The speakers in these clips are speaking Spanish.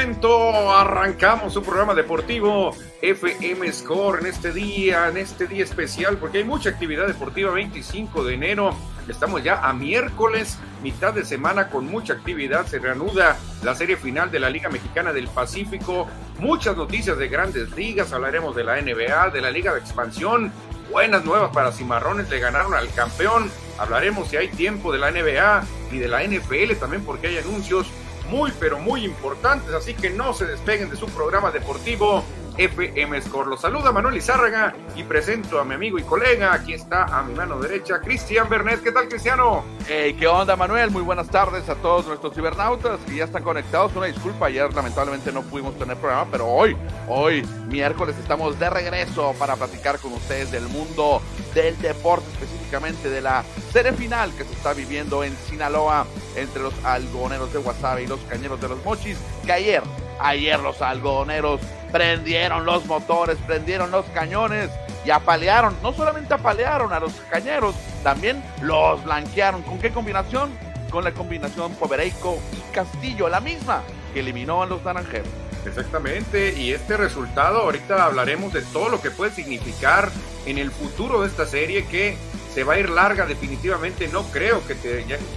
momento. Arrancamos un programa deportivo FM Score en este día, en este día especial, porque hay mucha actividad deportiva. 25 de enero, estamos ya a miércoles, mitad de semana con mucha actividad. Se reanuda la serie final de la Liga Mexicana del Pacífico. Muchas noticias de grandes ligas. Hablaremos de la NBA, de la Liga de Expansión. Buenas nuevas para Cimarrones, le ganaron al campeón. Hablaremos si hay tiempo de la NBA y de la NFL también, porque hay anuncios muy, pero muy importantes, así que no se despeguen de su programa deportivo FM Score. Los saluda Manuel Izárraga y presento a mi amigo y colega. Aquí está a mi mano derecha, Cristian Bernet. ¿Qué tal, Cristiano? Hey, ¿Qué onda, Manuel? Muy buenas tardes a todos nuestros cibernautas que ya están conectados. Una disculpa, ayer lamentablemente no pudimos tener programa, pero hoy, hoy, miércoles, estamos de regreso para platicar con ustedes del mundo del deporte, específicamente de la serie final que se está viviendo en Sinaloa entre los algodoneros de Guasave y los cañeros de los Mochis, que ayer, ayer los algodoneros prendieron los motores, prendieron los cañones y apalearon, no solamente apalearon a los cañeros, también los blanquearon. ¿Con qué combinación? Con la combinación Povereico y Castillo, la misma que eliminó a los naranjeros. Exactamente, y este resultado, ahorita hablaremos de todo lo que puede significar en el futuro de esta serie que se va a ir larga definitivamente, no creo que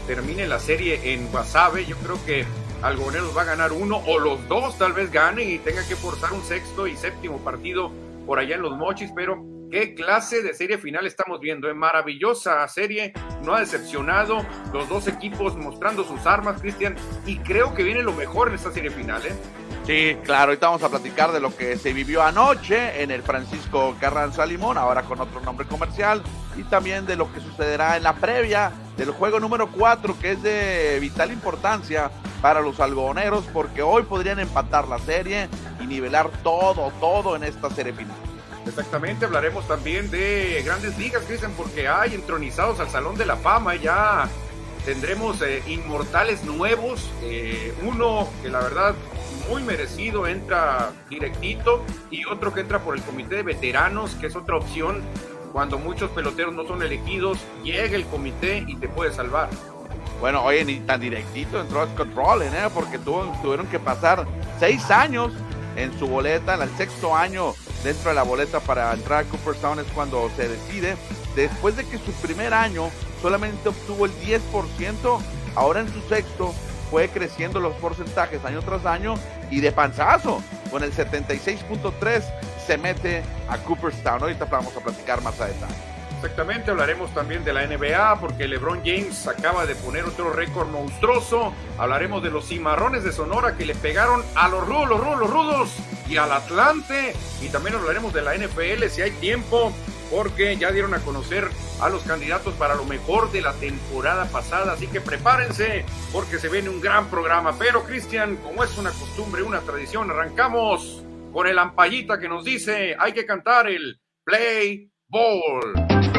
termine la serie en Guasave, yo creo que Algoneros va a ganar uno o los dos tal vez ganen y tenga que forzar un sexto y séptimo partido por allá en los mochis, pero qué clase de serie final estamos viendo. ¿eh? maravillosa serie, no ha decepcionado. Los dos equipos mostrando sus armas, Cristian, y creo que viene lo mejor en esta serie final. ¿eh? Sí, claro, ahorita vamos a platicar de lo que se vivió anoche en el Francisco Carranza Limón, ahora con otro nombre comercial, y también de lo que sucederá en la previa del juego número 4, que es de vital importancia para los algodoneros porque hoy podrían empatar la serie y nivelar todo, todo en esta serie final. Exactamente, hablaremos también de grandes ligas, Cristian, porque hay entronizados al Salón de la Fama, ya tendremos eh, inmortales nuevos, eh, uno que la verdad muy merecido entra directito y otro que entra por el comité de veteranos, que es otra opción cuando muchos peloteros no son elegidos, llega el comité y te puede salvar. Bueno, oye, ni tan directito entró Scott Rowland, ¿eh? porque tuvieron que pasar seis años en su boleta, en el sexto año dentro de la boleta para entrar a Cooperstown es cuando se decide. Después de que su primer año solamente obtuvo el 10%, ahora en su sexto fue creciendo los porcentajes año tras año y de panzazo, con el 76.3 se mete a Cooperstown. Ahorita vamos a platicar más a detalle. Exactamente, hablaremos también de la NBA porque LeBron James acaba de poner otro récord monstruoso. Hablaremos de los cimarrones de Sonora que le pegaron a los rudos, los rudos, los rudos y al Atlante. Y también hablaremos de la NFL si hay tiempo porque ya dieron a conocer a los candidatos para lo mejor de la temporada pasada. Así que prepárense porque se viene un gran programa. Pero Cristian, como es una costumbre, una tradición, arrancamos con el ampallita que nos dice hay que cantar el Play Ball.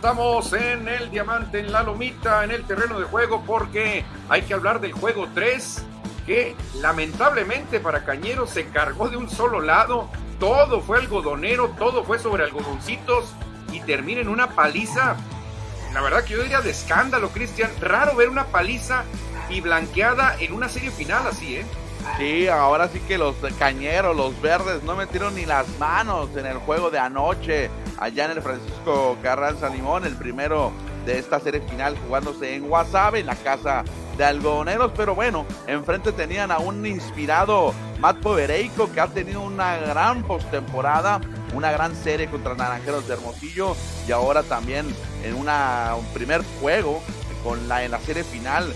Estamos en el diamante, en la lomita, en el terreno de juego, porque hay que hablar del juego 3, que lamentablemente para Cañeros se cargó de un solo lado, todo fue algodonero, todo fue sobre algodoncitos y termina en una paliza. La verdad que yo diría de escándalo, Cristian. Raro ver una paliza y blanqueada en una serie final así, ¿eh? Sí, ahora sí que los cañeros, los verdes, no metieron ni las manos en el juego de anoche allá en el Francisco Carranza Limón, el primero de esta serie final jugándose en Guasave, en la casa de algodoneros, pero bueno, enfrente tenían a un inspirado Matt Povereico que ha tenido una gran postemporada, una gran serie contra Naranjeros de Hermosillo y ahora también en una, un primer juego con la, en la serie final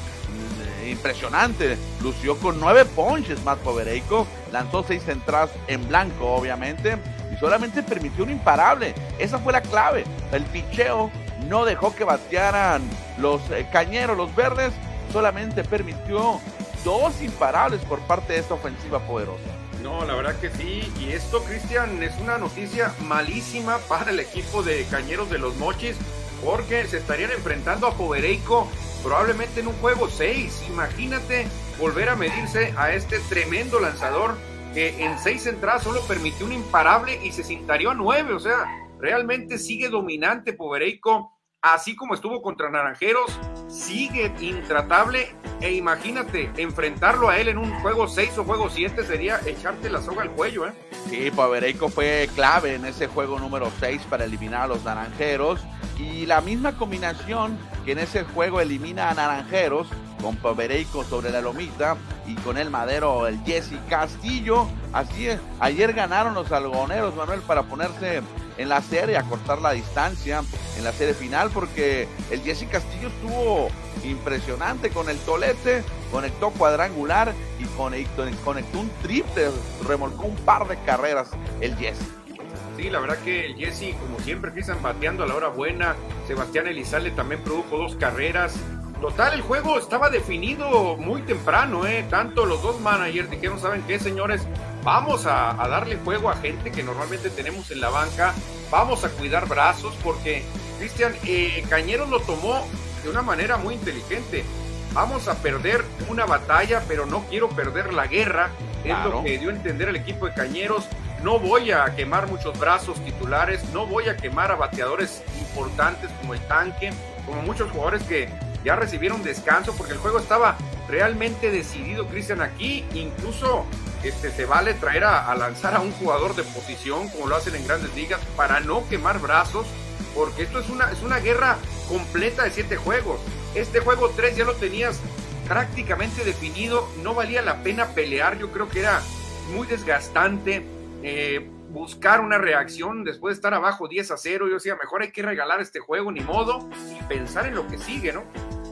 impresionante. Lució con nueve ponches Matt Povereico, lanzó seis entradas en blanco, obviamente, y solamente permitió un imparable. Esa fue la clave. El picheo no dejó que batearan los eh, cañeros, los verdes, solamente permitió dos imparables por parte de esta ofensiva poderosa. No, la verdad que sí. Y esto, Cristian, es una noticia malísima para el equipo de Cañeros de los Mochis, porque se estarían enfrentando a Povereico probablemente en un juego 6. Imagínate volver a medirse a este tremendo lanzador que en seis entradas solo permitió un imparable y se cintarió a nueve. O sea, realmente sigue dominante Povereico, así como estuvo contra Naranjeros, sigue intratable. E imagínate, enfrentarlo a él en un juego 6 o juego 7 sería echarte la soga al cuello, ¿eh? Sí, Povereico fue clave en ese juego número 6 para eliminar a los Naranjeros. Y la misma combinación que en ese juego elimina a Naranjeros, con Povereico sobre la lomita y con el madero el Jesse Castillo. Así es, ayer ganaron los algoneros, Manuel, para ponerse en la serie, acortar la distancia en la serie final, porque el Jesse Castillo estuvo impresionante con el tolete, conectó cuadrangular y conectó, conectó un triple, remolcó un par de carreras el Jesse. Sí, la verdad que el Jesse, como siempre, empiezan bateando a la hora buena. Sebastián Elizalde también produjo dos carreras. Total, el juego estaba definido muy temprano, ¿eh? Tanto los dos managers dijeron, ¿saben qué, señores? Vamos a, darle juego a gente que normalmente tenemos en la banca. Vamos a cuidar brazos porque, Cristian, eh, Cañeros lo tomó de una manera muy inteligente. Vamos a perder una batalla, pero no quiero perder la guerra. Es lo que dio a entender el equipo de Cañeros no voy a quemar muchos brazos titulares, no voy a quemar a bateadores importantes como el tanque, como muchos jugadores que ya recibieron descanso porque el juego estaba realmente decidido, Cristian, aquí incluso este, se vale traer a, lanzar a un jugador de posición como lo hacen en grandes ligas para no quemar brazos, porque esto es una, es una guerra completa de siete juegos. Este juego 3 ya lo tenías prácticamente definido, no valía la pena pelear, yo creo que era muy desgastante eh, buscar una reacción después de estar abajo 10 a 0. Yo decía, mejor hay que regalar este juego, ni modo, y pensar en lo que sigue, ¿no?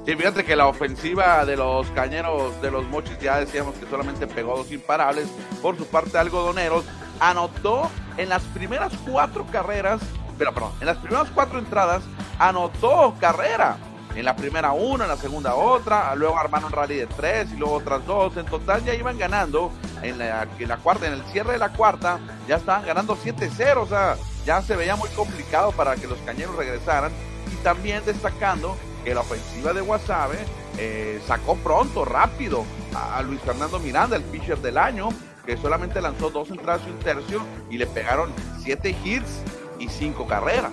Sí, fíjate que la ofensiva de los cañeros de los mochis, ya decíamos que solamente pegó dos imparables. Por su parte, Algodoneros anotó en las primeras cuatro carreras, pero perdón, en las primeras cuatro entradas, anotó carrera. En la primera una, en la segunda otra, luego armaron rally de tres y luego otras dos. En total ya iban ganando en la, la cuarta, en el cierre de la cuarta, ya estaban ganando 7-0. O sea, ya se veía muy complicado para que los cañeros regresaran. Y también destacando que la ofensiva de Wasabe eh, sacó pronto, rápido, a, Luis Fernando Miranda, el pitcher del año, que solamente lanzó dos entradas y un tercio y le pegaron siete hits y cinco carreras.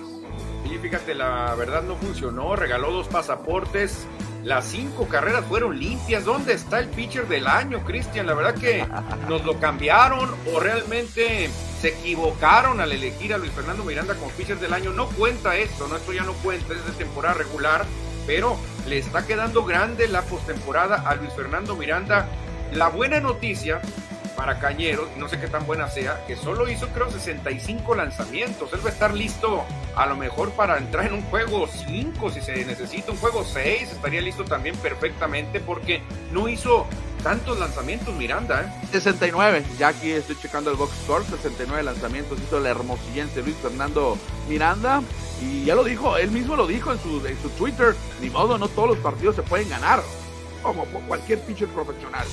Y fíjate, la verdad no funcionó, regaló dos pasaportes, las cinco carreras fueron limpias. ¿Dónde está el pitcher del año, Cristian? La verdad que nos lo cambiaron o realmente se equivocaron al elegir a Luis Fernando Miranda como pitcher del año. No cuenta esto, ¿no? Esto ya no cuenta, es de temporada regular, pero le está quedando grande la postemporada a Luis Fernando Miranda. La buena noticia para Cañeros, no sé qué tan buena sea, que solo hizo creo 65 lanzamientos. Él va a estar listo a lo mejor para entrar en un juego 5, si se necesita un juego 6, estaría listo también perfectamente porque no hizo tantos lanzamientos Miranda. ¿eh? 69, ya aquí estoy checando el box score, 69 lanzamientos hizo el hermosillense Luis Fernando Miranda. Y ya lo dijo, él mismo lo dijo en su, en su Twitter, ni modo, no todos los partidos se pueden ganar, como cualquier pitcher profesional.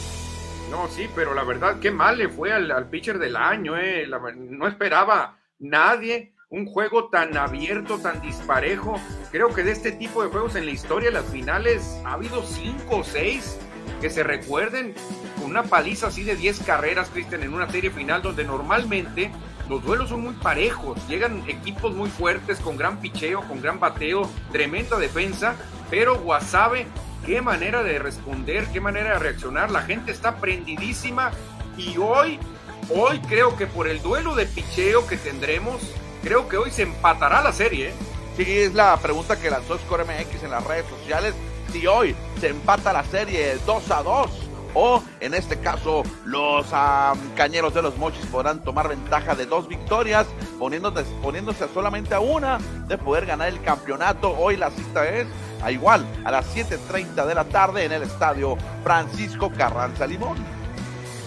No, sí, pero la verdad, qué mal le fue al, pitcher del año, eh. no esperaba nadie un juego tan abierto, tan disparejo. Creo que de este tipo de juegos en la historia, las finales, ha habido cinco o seis que se recuerden con una paliza así de 10 carreras, Cristian, en una serie final donde normalmente los duelos son muy parejos, llegan equipos muy fuertes, con gran picheo, con gran bateo, tremenda defensa, pero Wasabe qué manera de responder, qué manera de reaccionar. La gente está prendidísima y hoy, hoy creo que por el duelo de picheo que tendremos, creo que hoy se empatará la serie. ¿eh? Sí, es la pregunta que lanzó Score MX en las redes sociales. Si hoy se empata la serie 2 a 2 o en este caso los cañeros de los mochis podrán tomar ventaja de dos victorias poniéndose, poniéndose solamente a una de poder ganar el campeonato. Hoy la cita es a igual a las 7.30 de la tarde en el estadio Francisco Carranza Limón.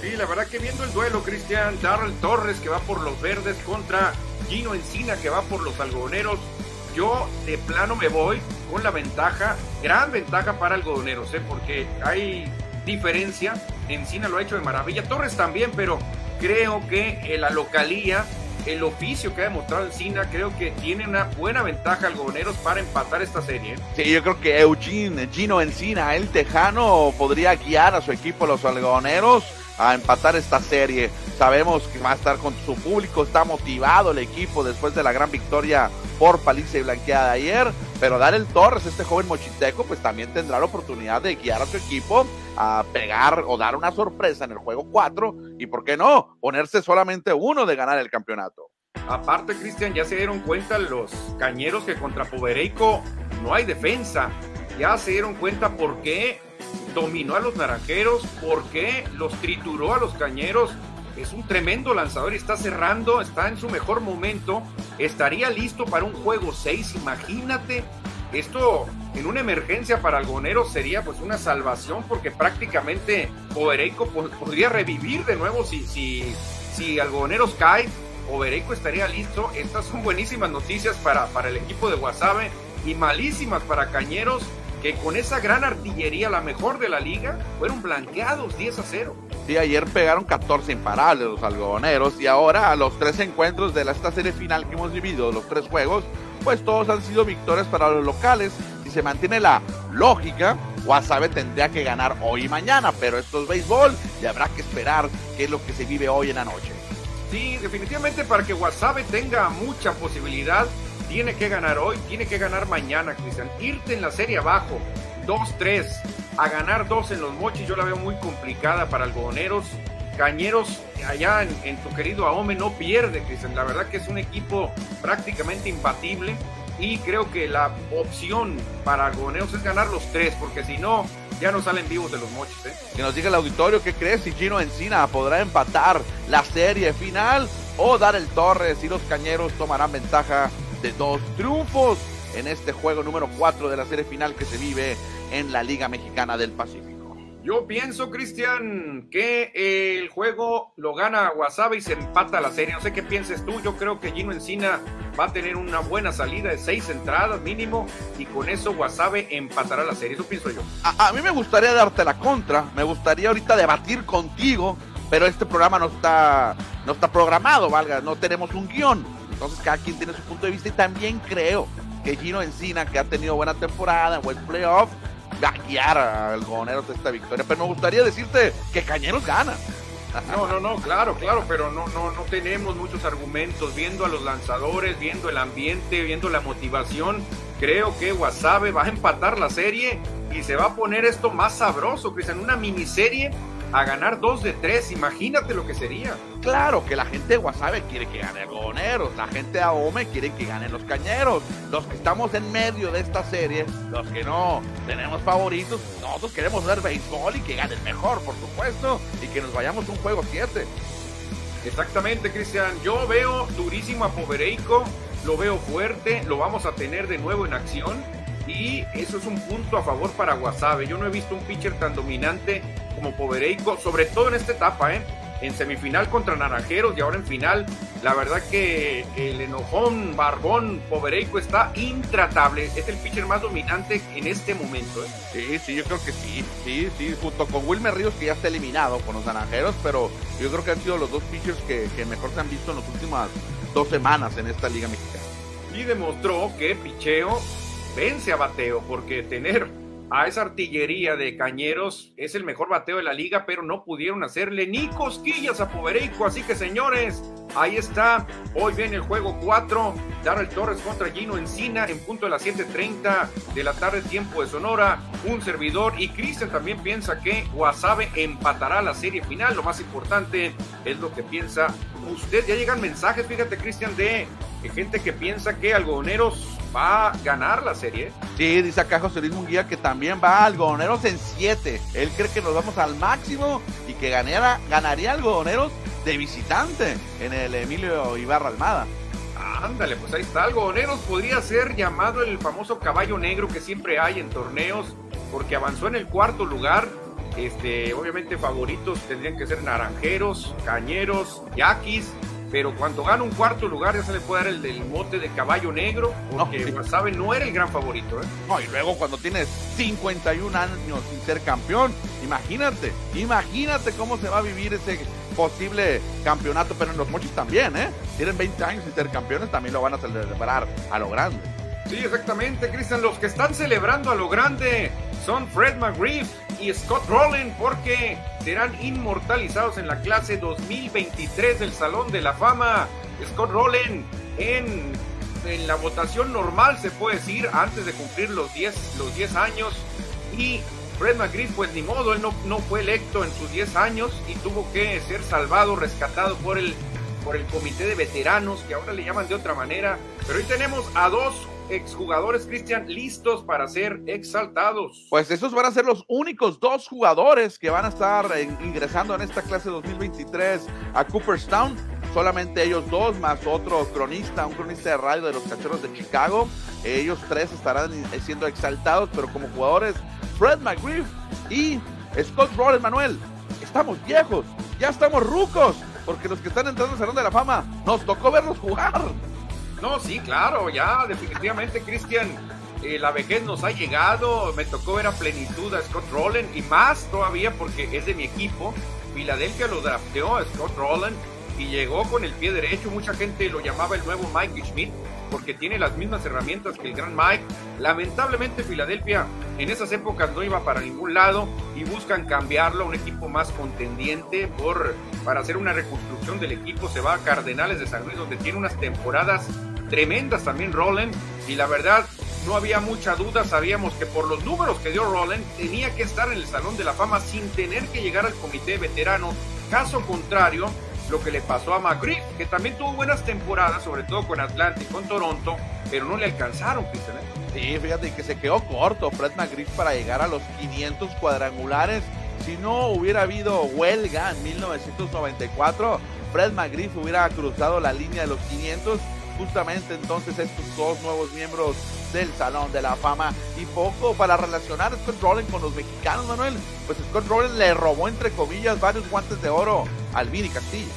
Sí, la verdad que viendo el duelo, Cristian, Darrell Torres que va por los verdes contra Gino Encina que va por los algodoneros, yo de plano me voy con la ventaja, gran ventaja para algodoneros, ¿eh? porque hay diferencia. Encina lo ha hecho de maravilla, Torres también, pero creo que la localía el oficio que ha demostrado Encina, creo que tiene una buena ventaja algodoneros para empatar esta serie. Sí, yo creo que Eugene, Gino Encina, el tejano, podría guiar a su equipo, los algodoneros, a empatar esta serie. Sabemos que va a estar con su público, está motivado el equipo después de la gran victoria por paliza y blanqueada de ayer, pero Daniel Torres, este joven mochiteco, pues también tendrá la oportunidad de guiar a su equipo a pegar o dar una sorpresa en el juego 4 y, ¿por qué no?, ponerse solamente uno de ganar el campeonato. Aparte, Cristian, ya se dieron cuenta los cañeros que contra Povereico no hay defensa. Ya se dieron cuenta por qué dominó a los naranjeros, por qué los trituró a los cañeros. Es un tremendo lanzador y está cerrando, está en su mejor momento. Estaría listo para un juego 6, imagínate. Esto en una emergencia para Algoneros sería pues una salvación porque prácticamente Povereico podría revivir de nuevo si, si, si Algoneros cae. Povereico estaría listo. Estas son buenísimas noticias para, para el equipo de Guasave y malísimas para Cañeros que con esa gran artillería, la mejor de la liga, fueron blanqueados 10 a 0. Sí, ayer pegaron 14 imparables los algodoneros y ahora a los tres encuentros de esta serie final que hemos vivido, los tres juegos, pues todos han sido victorias para los locales. Si se mantiene la lógica, Guasave tendría que ganar hoy y mañana, pero esto es béisbol y habrá que esperar qué es lo que se vive hoy en la noche. Sí, definitivamente para que Guasave tenga mucha posibilidad, tiene que ganar hoy, tiene que ganar mañana, Cristian. Irte en la serie abajo, 2-3, a ganar dos en los mochis, yo la veo muy complicada para algodoneros. Cañeros, allá en, tu querido Ahome, no pierde, Cristian. La verdad que es un equipo prácticamente imbatible. Y creo que la opción para algodoneros es ganar los tres, porque si no, ya no salen vivos de los mochis. ¿eh? Que nos diga el auditorio qué crees si Gino Encina podrá empatar la serie final o dar el Torres y los Cañeros tomarán ventaja de dos triunfos en este juego número 4 de la serie final que se vive en la Liga Mexicana del Pacífico. Yo pienso, Cristian, que el juego lo gana Guasave y se empata la serie. No sé qué pienses tú. Yo creo que Gino Encina va a tener una buena salida de seis entradas mínimo y con eso Guasave empatará la serie. Eso pienso yo. A, mí me gustaría darte la contra. Me gustaría ahorita debatir contigo, pero este programa no está, no está programado, valga. No tenemos un guion. Entonces cada quien tiene su punto de vista y también creo que Gino Encina, que ha tenido buena temporada, buen playoff, guiar a Algodoneros de esta victoria. Pero me gustaría decirte que Cañeros gana. No, no, no, claro, claro, pero no, no, no tenemos muchos argumentos. Viendo a los lanzadores, viendo el ambiente, viendo la motivación, creo que Wasabe va a empatar la serie y se va a poner esto más sabroso, en una miniserie a ganar dos de tres, imagínate lo que sería. Claro que la gente de Guasave quiere que gane Algodoneros, la gente de Ahome quiere que ganen los Cañeros. Los que estamos en medio de esta serie, los que no tenemos favoritos, nosotros queremos ver béisbol y que gane el mejor, por supuesto, y que nos vayamos un juego 7. Exactamente, Cristian. Yo veo durísimo a Povereico, lo veo fuerte, lo vamos a tener de nuevo en acción y eso es un punto a favor para Guasave. Yo no he visto un pitcher tan dominante como Povereico, sobre todo en esta etapa, ¿eh? en semifinal contra Naranjeros y ahora en final. La verdad que el enojón, barbón, Povereico está intratable. Es el pitcher más dominante en este momento. ¿eh? Sí, sí, yo creo que sí. Sí, sí, junto con Wilmer Ríos, que ya está eliminado con los Naranjeros, pero yo creo que han sido los dos pitchers que, que mejor se han visto en las últimas dos semanas en esta Liga Mexicana. Y demostró que picheo vence a bateo, porque tener a esa artillería de cañeros es el mejor bateo de la liga, pero no pudieron hacerle ni cosquillas a Povereico. Así que, señores, ahí está. Hoy viene el juego 4. Darrell Torres contra Gino Encina en punto de las 7:30 de la tarde, tiempo de Sonora. Un servidor y Cristian también piensa que Guasave empatará la serie final. Lo más importante es lo que piensa usted. Ya llegan mensajes, fíjate, Cristian, de gente que piensa que Algodoneros va a ganar la serie. Sí, dice acá José Luis Munguía que también va a Algodoneros en 7. Él cree que nos vamos al máximo y que ganara, ganaría Algodoneros de visitante en el Emilio Ibarra Almada. Ándale, pues ahí está. Algodoneros podría ser llamado el famoso caballo negro que siempre hay en torneos, porque avanzó en el cuarto lugar. Este, obviamente favoritos tendrían que ser naranjeros, cañeros, yaquis pero cuando gana un cuarto lugar ya se le puede dar el del mote de caballo negro, porque no, no era el gran favorito. ¿eh? No, y luego cuando tienes 51 años sin ser campeón, imagínate, imagínate cómo se va a vivir ese posible campeonato, pero en los mochis también, ¿eh? Tienen 20 años sin ser campeones, también lo van a celebrar a lo grande. Sí, exactamente, Cristian. Los que están celebrando a lo grande son Fred McGriff y Scott Rowland porque serán inmortalizados en la clase 2023 del Salón de la Fama. Scott Rowland en, en la votación normal, se puede decir, antes de cumplir los 10 los 10 años. Y Fred McGriff, pues ni modo, él no, no fue electo en sus 10 años y tuvo que ser salvado, rescatado por el, por el comité de veteranos, que ahora le llaman de otra manera. Pero hoy tenemos a dos exjugadores, Cristian, listos para ser exaltados. Pues esos van a ser los únicos dos jugadores que van a estar ingresando en esta clase 2023 a Cooperstown. Solamente ellos dos, más otro cronista, un cronista de radio de los Cachorros de Chicago. Ellos tres estarán siendo exaltados, pero como jugadores, Fred McGriff y Scott Rowland Manuel. Estamos viejos, ya estamos rucos, porque los que están entrando al Salón de la Fama nos tocó verlos jugar. No, sí, claro, ya definitivamente, Cristian, eh, la vejez nos ha llegado, me tocó ver a plenitud a Scott Rowland y más todavía porque es de mi equipo. Filadelfia lo drafteó a Scott Rowland y llegó con el pie derecho. Mucha gente lo llamaba el nuevo Mike Schmidt porque tiene las mismas herramientas que el gran Mike. Lamentablemente Filadelfia en esas épocas no iba para ningún lado y buscan cambiarlo a un equipo más contendiente por, para hacer una reconstrucción del equipo. Se va a Cardenales de San Luis donde tiene unas temporadas tremendas también Roland y la verdad no había mucha duda, sabíamos que por los números que dio Roland tenía que estar en el Salón de la Fama sin tener que llegar al comité veterano. Caso contrario, lo que le pasó a McGriff, que también tuvo buenas temporadas, sobre todo con Atlanta y con Toronto, pero no le alcanzaron, Cristian. ¿eh? Sí, fíjate que se quedó corto Fred McGriff para llegar a los 500 cuadrangulares. Si no hubiera habido huelga en 1994, Fred McGriff hubiera cruzado la línea de los 500 justamente entonces estos dos nuevos miembros del Salón de la Fama. Y poco para relacionar a Scott Rowland con los mexicanos, Manuel. Pues Scott Rowland le robó, entre comillas, varios guantes de oro al Vini Castillo.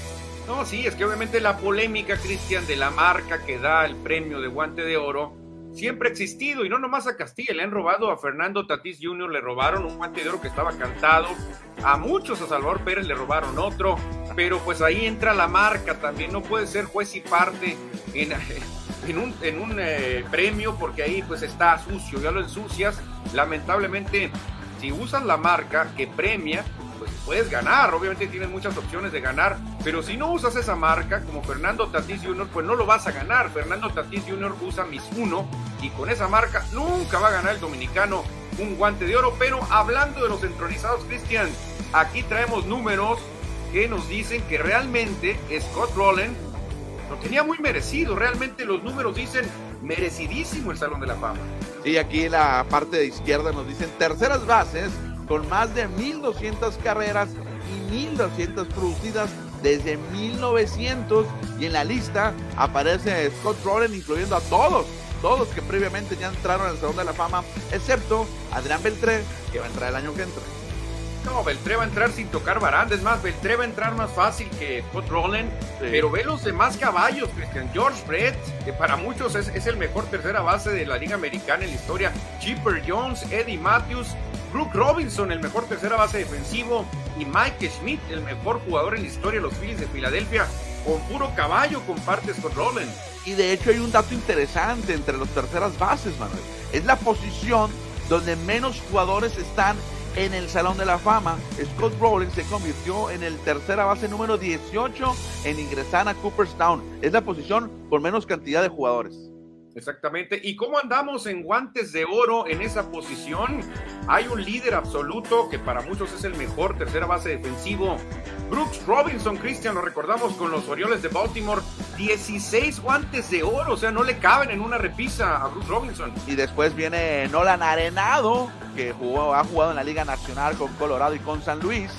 No, sí, es que obviamente la polémica, Cristian, de la marca que da el premio de guante de oro siempre ha existido y no nomás a Castilla, le han robado a Fernando Tatís Jr., le robaron un guante de oro que estaba cantado, a muchos a Salvador Pérez le robaron otro, pero pues ahí entra la marca también, no puede ser juez y parte en, un, en un eh, premio porque ahí pues está sucio, ya lo ensucias, lamentablemente si usas la marca que premia, pues puedes ganar, obviamente tienes muchas opciones de ganar, pero si no usas esa marca, como Fernando Tatís Jr., pues no lo vas a ganar. Fernando Tatís Jr. usa Mis Uno y con esa marca nunca va a ganar el dominicano un guante de oro. Pero hablando de los entronizados, Cristian, aquí traemos números que nos dicen que realmente Scott Rowland lo tenía muy merecido. Realmente los números dicen merecidísimo el Salón de la Fama. Sí, aquí en la parte de izquierda nos dicen terceras bases con más de 1200 carreras y 1200 producidas desde 1900 y en la lista aparece Scott Rowland incluyendo a todos, todos que previamente ya entraron al Salón de la Fama, excepto Adrián Beltré, que va a entrar el año que entra. No, Beltré va a entrar sin tocar baranda. Es más, Beltré va a entrar más fácil que Scott Rowland. Pero ve los demás caballos, Christian. George Brett, que para muchos es, es, el mejor tercera base de la Liga Americana en la historia. Chipper Jones, Eddie Matthews, Brooke Robinson, el mejor tercera base defensivo, y Mike Schmidt, el mejor jugador en la historia de los Phillies de Filadelfia, con puro caballo compartes con Rowland. Y de hecho hay un dato interesante entre las terceras bases, Manuel. Es la posición donde menos jugadores están en el Salón de la Fama. Scott Rowland se convirtió en el tercera base número 18 en ingresar a Cooperstown. Es la posición con menos cantidad de jugadores. Exactamente. ¿Y cómo andamos en guantes de oro en esa posición? Hay un líder absoluto que para muchos es el mejor tercera base defensivo. Brooks Robinson, Cristian, lo recordamos con los Orioles de Baltimore. 16 guantes de oro, o sea, no le caben en una repisa a Brooks Robinson. Y después viene Nolan Arenado, que jugó, ha jugado en la Liga Nacional con Colorado y con San Luis.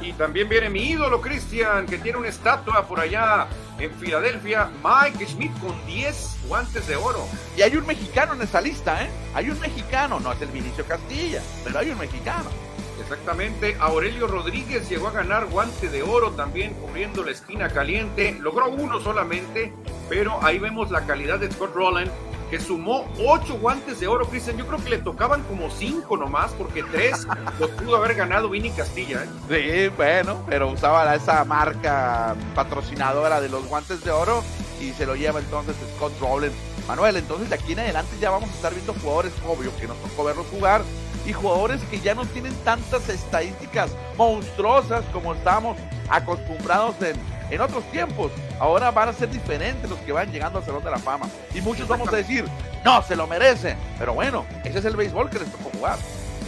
Y también viene mi ídolo, Cristian, que tiene una estatua por allá en Filadelfia, Mike Schmidt con 10 guantes de oro. Y hay un mexicano en esa lista, ¿eh? Hay un mexicano, no es el Vinicio Castilla, pero hay un mexicano. Exactamente, Aurelio Rodríguez llegó a ganar guante de oro también cubriendo la esquina caliente. Logró uno solamente, pero ahí vemos la calidad de Scott Rowland que sumó ocho guantes de oro, Cristian. Yo creo que le tocaban como cinco nomás, porque tres los pudo haber ganado Vini Castilla. ¿eh? Sí, bueno, pero usaba esa marca patrocinadora de los guantes de oro y se lo lleva entonces Scott Rowland. Manuel, entonces de aquí en adelante ya vamos a estar viendo jugadores, obvio, que nos tocó verlos jugar, y jugadores que ya no tienen tantas estadísticas monstruosas como estábamos acostumbrados en, en otros tiempos. Ahora van a ser diferentes los que van llegando al Salón de la Fama. Y muchos vamos a decir, no, se lo merecen. Pero bueno, ese es el béisbol que les tocó jugar.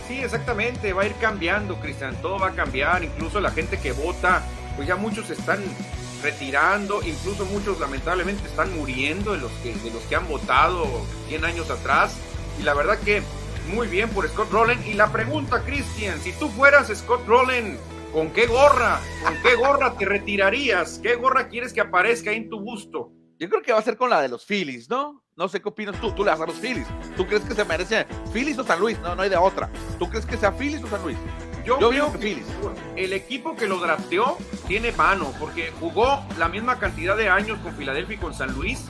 Sí, exactamente, va a ir cambiando, Cristian, todo va a cambiar, incluso la gente que vota, pues ya muchos están retirando, incluso muchos lamentablemente están muriendo de los que, de los que han votado 100 años atrás. Y la verdad que muy bien por Scott Rowland. Y la pregunta, Cristian, si tú fueras Scott Rowland, ¿con qué gorra? ¿Con qué gorra te retirarías? ¿Qué gorra quieres que aparezca en tu busto? Yo creo que va a ser con la de los Phillies, ¿no? No sé qué opinas tú. Tú le das a los Phillies. ¿Tú crees que se merece Phillies o San Luis? No, no hay de otra. ¿Tú crees que sea Phillies o San Luis? Yo, creo que Phillies. el equipo que lo drafteó tiene mano, porque jugó la misma cantidad de años con Filadelfia y con San Luis.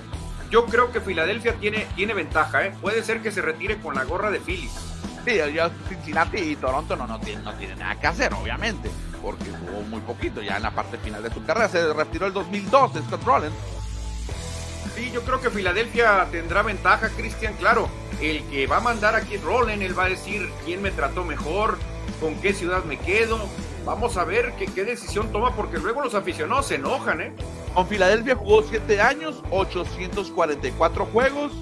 Yo creo que Filadelfia tiene, tiene ventaja, ¿eh? Puede ser que se retire con la gorra de Phillies. Sí, ya Cincinnati y Toronto no, no, tienen, no tienen nada que hacer, obviamente, porque jugó muy poquito ya en la parte final de su carrera. Se retiró el 2002 Scott Rowland Sí, yo creo que Filadelfia tendrá ventaja, Cristian. Claro, el que va a mandar aquí Rollen, él va a decir quién me trató mejor, con qué ciudad me quedo. Vamos a ver qué, qué decisión toma, porque luego los aficionados se enojan, ¿eh? Con Filadelfia jugó 7 años, 844 juegos,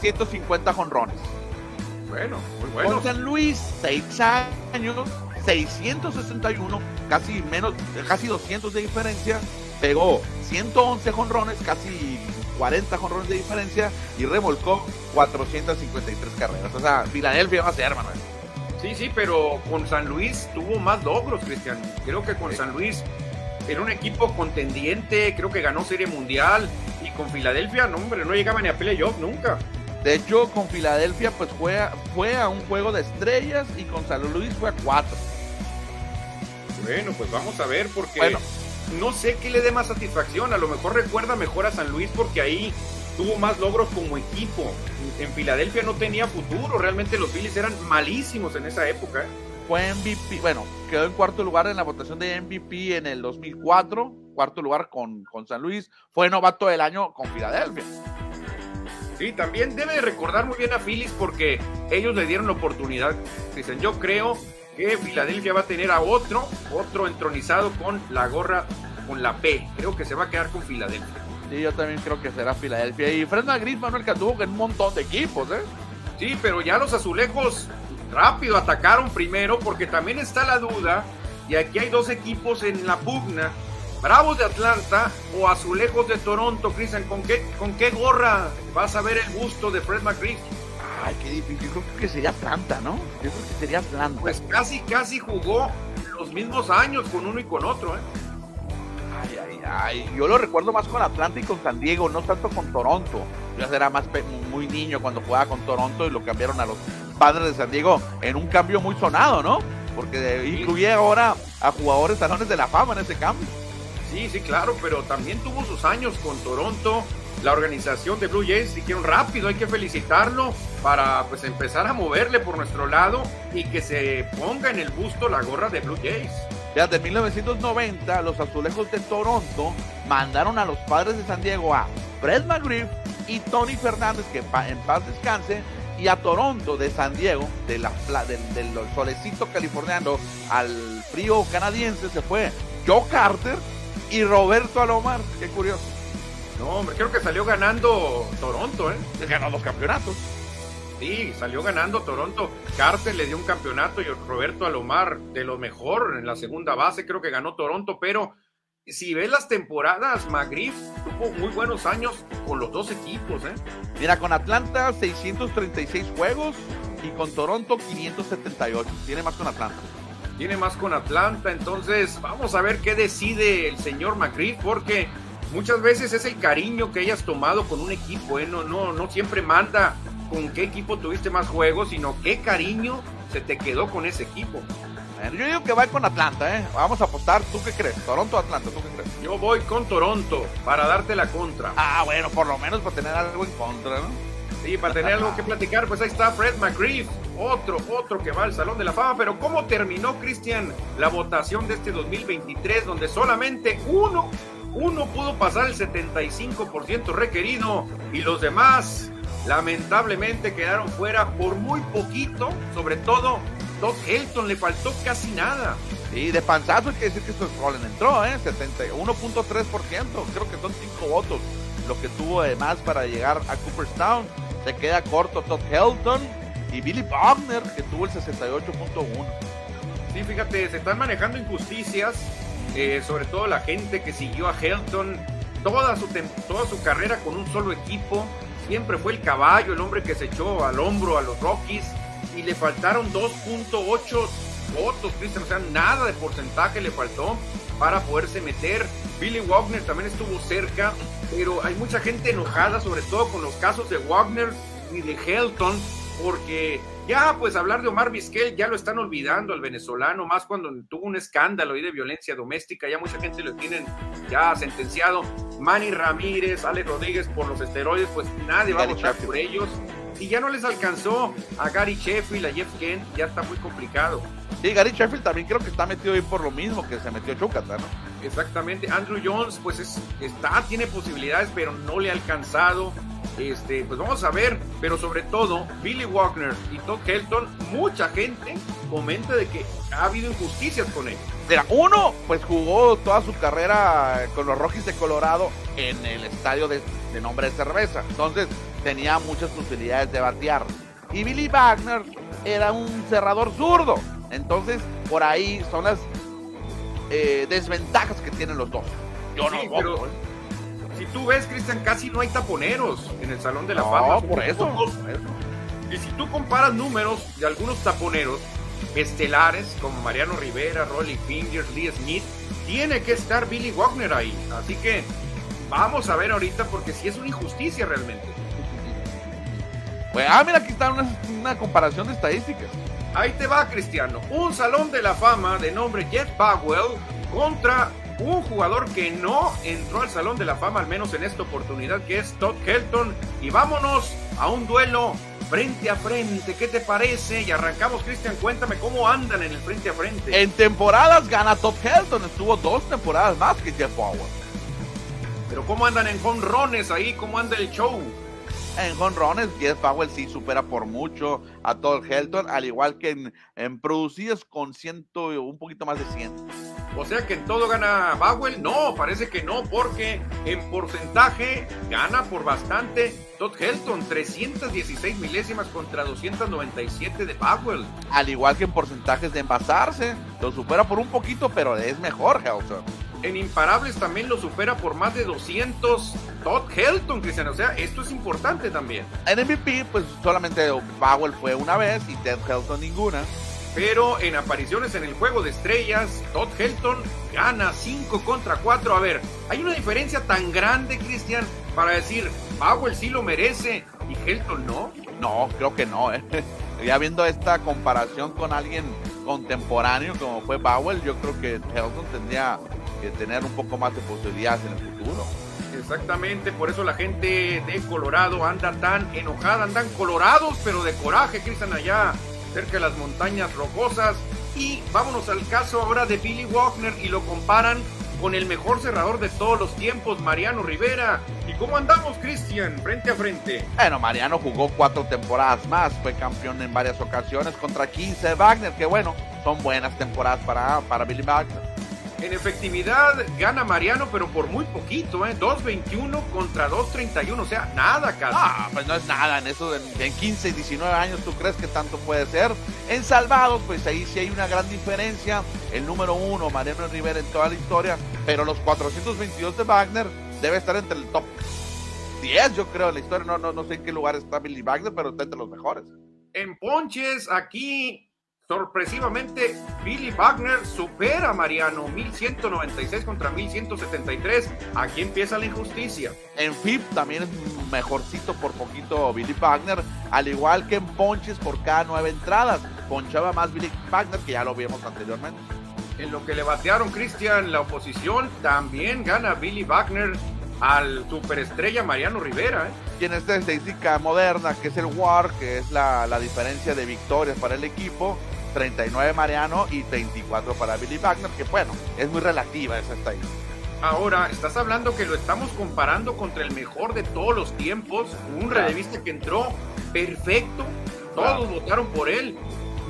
150 jonrones. Bueno, muy bueno. Con San Luis, 6 años, 661, casi menos, casi 200 de diferencia, pegó 111 jonrones, casi 40 jonrones de diferencia y remolcó 453 carreras. O sea, Filadelfia va a ser, hermano. Sí, sí, pero con San Luis tuvo más logros, Cristian. Creo que con San Luis era un equipo contendiente, creo que ganó Serie Mundial y con Filadelfia, no, hombre, no llegaba ni a playoff nunca. De hecho, con Filadelfia, pues fue a, fue a un juego de estrellas y con San Luis fue a cuatro. Bueno, pues vamos a ver porque no sé qué le dé más satisfacción. A lo mejor recuerda mejor a San Luis porque ahí tuvo más logros como equipo. En Filadelfia no tenía futuro. Realmente los Phillies eran malísimos en esa época. Fue MVP, bueno, quedó en cuarto lugar en la votación de MVP en el 2004. Cuarto lugar con, con San Luis. Fue novato del año con Filadelfia. Sí, también debe recordar muy bien a Phillies porque ellos le dieron la oportunidad. Dicen, yo creo que Filadelfia va a tener a otro, otro entronizado con la gorra, con la P. Creo que se va a quedar con Filadelfia. Sí, yo también creo que será Filadelfia. Y Fred Magritte, Manuel, que anduvo en un montón de equipos, ¿eh? Sí, pero ya los azulejos rápido atacaron primero porque también está la duda, y aquí hay dos equipos en la pugna, Bravos de Atlanta o Azulejos de Toronto, Cristian, ¿con qué, ¿con qué gorra vas a ver el gusto de Fred McGriff? Ay, qué difícil. Yo creo que sería Atlanta, ¿no? Yo creo que sería Atlanta. Pues casi, casi jugó los mismos años con uno y con otro, ¿eh? Ay, ay, ay. Yo lo recuerdo más con Atlanta y con San Diego, no tanto con Toronto. Yo era más muy niño cuando jugaba con Toronto y lo cambiaron a los padres de San Diego en un cambio muy sonado, ¿no? Porque incluye ahora a jugadores salones de la fama en ese cambio. Sí, sí, claro, pero también tuvo sus años con Toronto la organización de Blue Jays dijeron rápido, hay que felicitarlo para pues empezar a moverle por nuestro lado y que se ponga en el busto la gorra de Blue Jays. Desde 1990, los azulejos de Toronto mandaron a los padres de San Diego a Fred McGriff y Tony Fernández, que en paz descanse, y a Toronto de San Diego, de la, del, del solecito californiano al frío canadiense, se fue Joe Carter y Roberto Alomar. Qué curioso. No, hombre, creo que salió ganando Toronto, ¿eh? Ganó dos campeonatos. Sí, salió ganando Toronto. Carter le dio un campeonato y Roberto Alomar de lo mejor en la segunda base, creo que ganó Toronto, pero si ves las temporadas, McGriff tuvo muy buenos años con los dos equipos, ¿eh? Mira, con Atlanta 636 juegos y con Toronto 578. Tiene más con Atlanta. Tiene más con Atlanta, entonces vamos a ver qué decide el señor McGriff, porque muchas veces es el cariño que hayas tomado con un equipo, ¿eh? no, no, no siempre manda con qué equipo tuviste más juegos, sino qué cariño se te quedó con ese equipo. Yo digo que va con Atlanta, ¿eh? Vamos a apostar. ¿Tú qué crees? ¿Toronto o Atlanta? ¿Tú qué crees? Yo voy con Toronto para darte la contra. Ah, bueno, por lo menos para tener algo en contra, ¿no? Sí, para tener algo que platicar, pues ahí está Fred McGriff, otro, otro que va al Salón de la Fama. Pero ¿cómo terminó, Cristian, la votación de este 2023, donde solamente uno uno pudo pasar el 75% requerido y los demás lamentablemente quedaron fuera por muy poquito, sobre todo Todd Helton, le faltó casi nada. Y de panzazo hay que decir que Rollins entró, ¿eh? 71.3%, creo que son 5 votos lo que tuvo además para llegar a Cooperstown. Se queda corto Todd Helton y Billy Wagner, que tuvo el 68.1. Sí, fíjate, se están manejando injusticias, eh, sobre todo la gente que siguió a Helton toda su, toda su carrera con un solo equipo. Siempre fue el caballo, el hombre que se echó al hombro a los Rockies y le faltaron 2.8 votos, Cristian. O sea, nada de porcentaje le faltó para poderse meter. Billy Wagner también estuvo cerca, pero hay mucha gente enojada, sobre todo con los casos de Wagner y de Helton, porque ya, pues hablar de Omar Vizquel ya lo están olvidando al venezolano, más cuando tuvo un escándalo ahí de violencia doméstica, ya mucha gente lo tienen ya sentenciado. Manny Ramírez, Alex Rodríguez por los esteroides, pues nadie va a luchar por ellos. Y ya no les alcanzó a Gary Sheffield, a Jeff Kent, ya está muy complicado. Sí, Gary Sheffield también creo que está metido ahí por lo mismo que se metió Chucata, ¿no? Exactamente. Andrew Jones, pues es, está, tiene posibilidades, pero no le ha alcanzado. Este, pues vamos a ver, pero sobre todo Billy Wagner y Todd Kelton, mucha gente comenta de que ha habido injusticias con él. Mira, uno, pues jugó toda su carrera con los Rockies de Colorado en el estadio de, de nombre de cerveza. Entonces tenía muchas posibilidades de batear. Y Billy Wagner era un cerrador zurdo. Entonces, por ahí son las eh, desventajas que tienen los dos. Yo no pero, ¿eh? Si tú ves, Cristian, casi no hay taponeros en el Salón de la Fama. Por eso, Y si tú comparas números de algunos taponeros estelares como Mariano Rivera, Rolly Fingers, Lee Smith, tiene que estar Billy Wagner ahí. Así que vamos a ver ahorita porque si es una injusticia realmente. Pues, ah, mira, aquí está una, una comparación de estadísticas. Ahí te va, Cristiano. Un salón de la fama de nombre Jeff Bagwell contra un jugador que no entró al Salón de la Fama, al menos en esta oportunidad, que es Todd Helton. Y vámonos a un duelo frente a frente. ¿Qué te parece? Y arrancamos, Cristian. Cuéntame cómo andan en el frente a frente. En temporadas gana Todd Helton. Estuvo dos temporadas más que Jeff Bagwell. Pero ¿cómo andan en jonrones ahí? ¿Cómo anda el show? En jonrones, Jeff Powell sí supera por mucho a Todd Helton, al igual que en, en producidos con ciento, un poquito más de 100. O sea que en todo gana Powell. No, parece que no, porque en porcentaje gana por bastante Todd Helton, 316 milésimas contra 297 de Powell. Al igual que en porcentajes de envasarse, lo supera por un poquito, pero es mejor Helton en imparables también lo supera por más de 200 Todd Helton, Cristiano. O sea, esto es importante también. En MVP, pues solamente Powell fue una vez y Ted Helton ninguna. Pero en apariciones en el juego de estrellas, Todd Helton gana 5 contra 4. A ver, hay una diferencia tan grande, Cristian, para decir Powell sí lo merece y Helton no. No, creo que no. ¿eh? Ya viendo esta comparación con alguien contemporáneo como fue Powell, yo creo que Helton tendría tener un poco más de posibilidades en el futuro. Exactamente, por eso la gente de Colorado anda tan enojada, andan colorados, pero de coraje, Cristian, allá cerca de las montañas rocosas. Y vámonos al caso ahora de Billy Wagner y lo comparan con el mejor cerrador de todos los tiempos, Mariano Rivera. ¿Y cómo andamos, Cristian, frente a frente? Bueno, Mariano jugó cuatro temporadas más, fue campeón en varias ocasiones contra 15 Wagner, que bueno, son buenas temporadas para, para Billy Wagner. En efectividad gana Mariano, pero por muy poquito, ¿eh? 2.21 contra 2.31, o sea, nada casi. Ah, pues no es nada, en eso, en, 15 y 19 años, ¿tú crees que tanto puede ser? En salvados, pues ahí sí hay una gran diferencia. El número uno, Mariano Rivera en toda la historia, pero los 422 de Wagner debe estar entre el top 10, yo creo, en la historia. No, no, no sé en qué lugar está Billy Wagner, pero está entre los mejores. En ponches, aquí Sorpresivamente, Billy Wagner supera a Mariano 1196 contra 1173. Aquí empieza la injusticia. En FIP también es mejorcito por poquito Billy Wagner, al igual que en ponches por cada nueve entradas. Ponchaba más Billy Wagner que ya lo vimos anteriormente. En lo que le batearon Cristian la oposición, también gana Billy Wagner al superestrella Mariano Rivera. ¿eh? Y en esta estadística moderna, que es el WAR, que es la, la diferencia de victorias para el equipo, 39 Mariano y 24 para Billy Wagner, que bueno, es muy relativa esa estadística. Ahora, estás hablando que lo estamos comparando contra el mejor de todos los tiempos, un relevista que entró perfecto, todos votaron por él.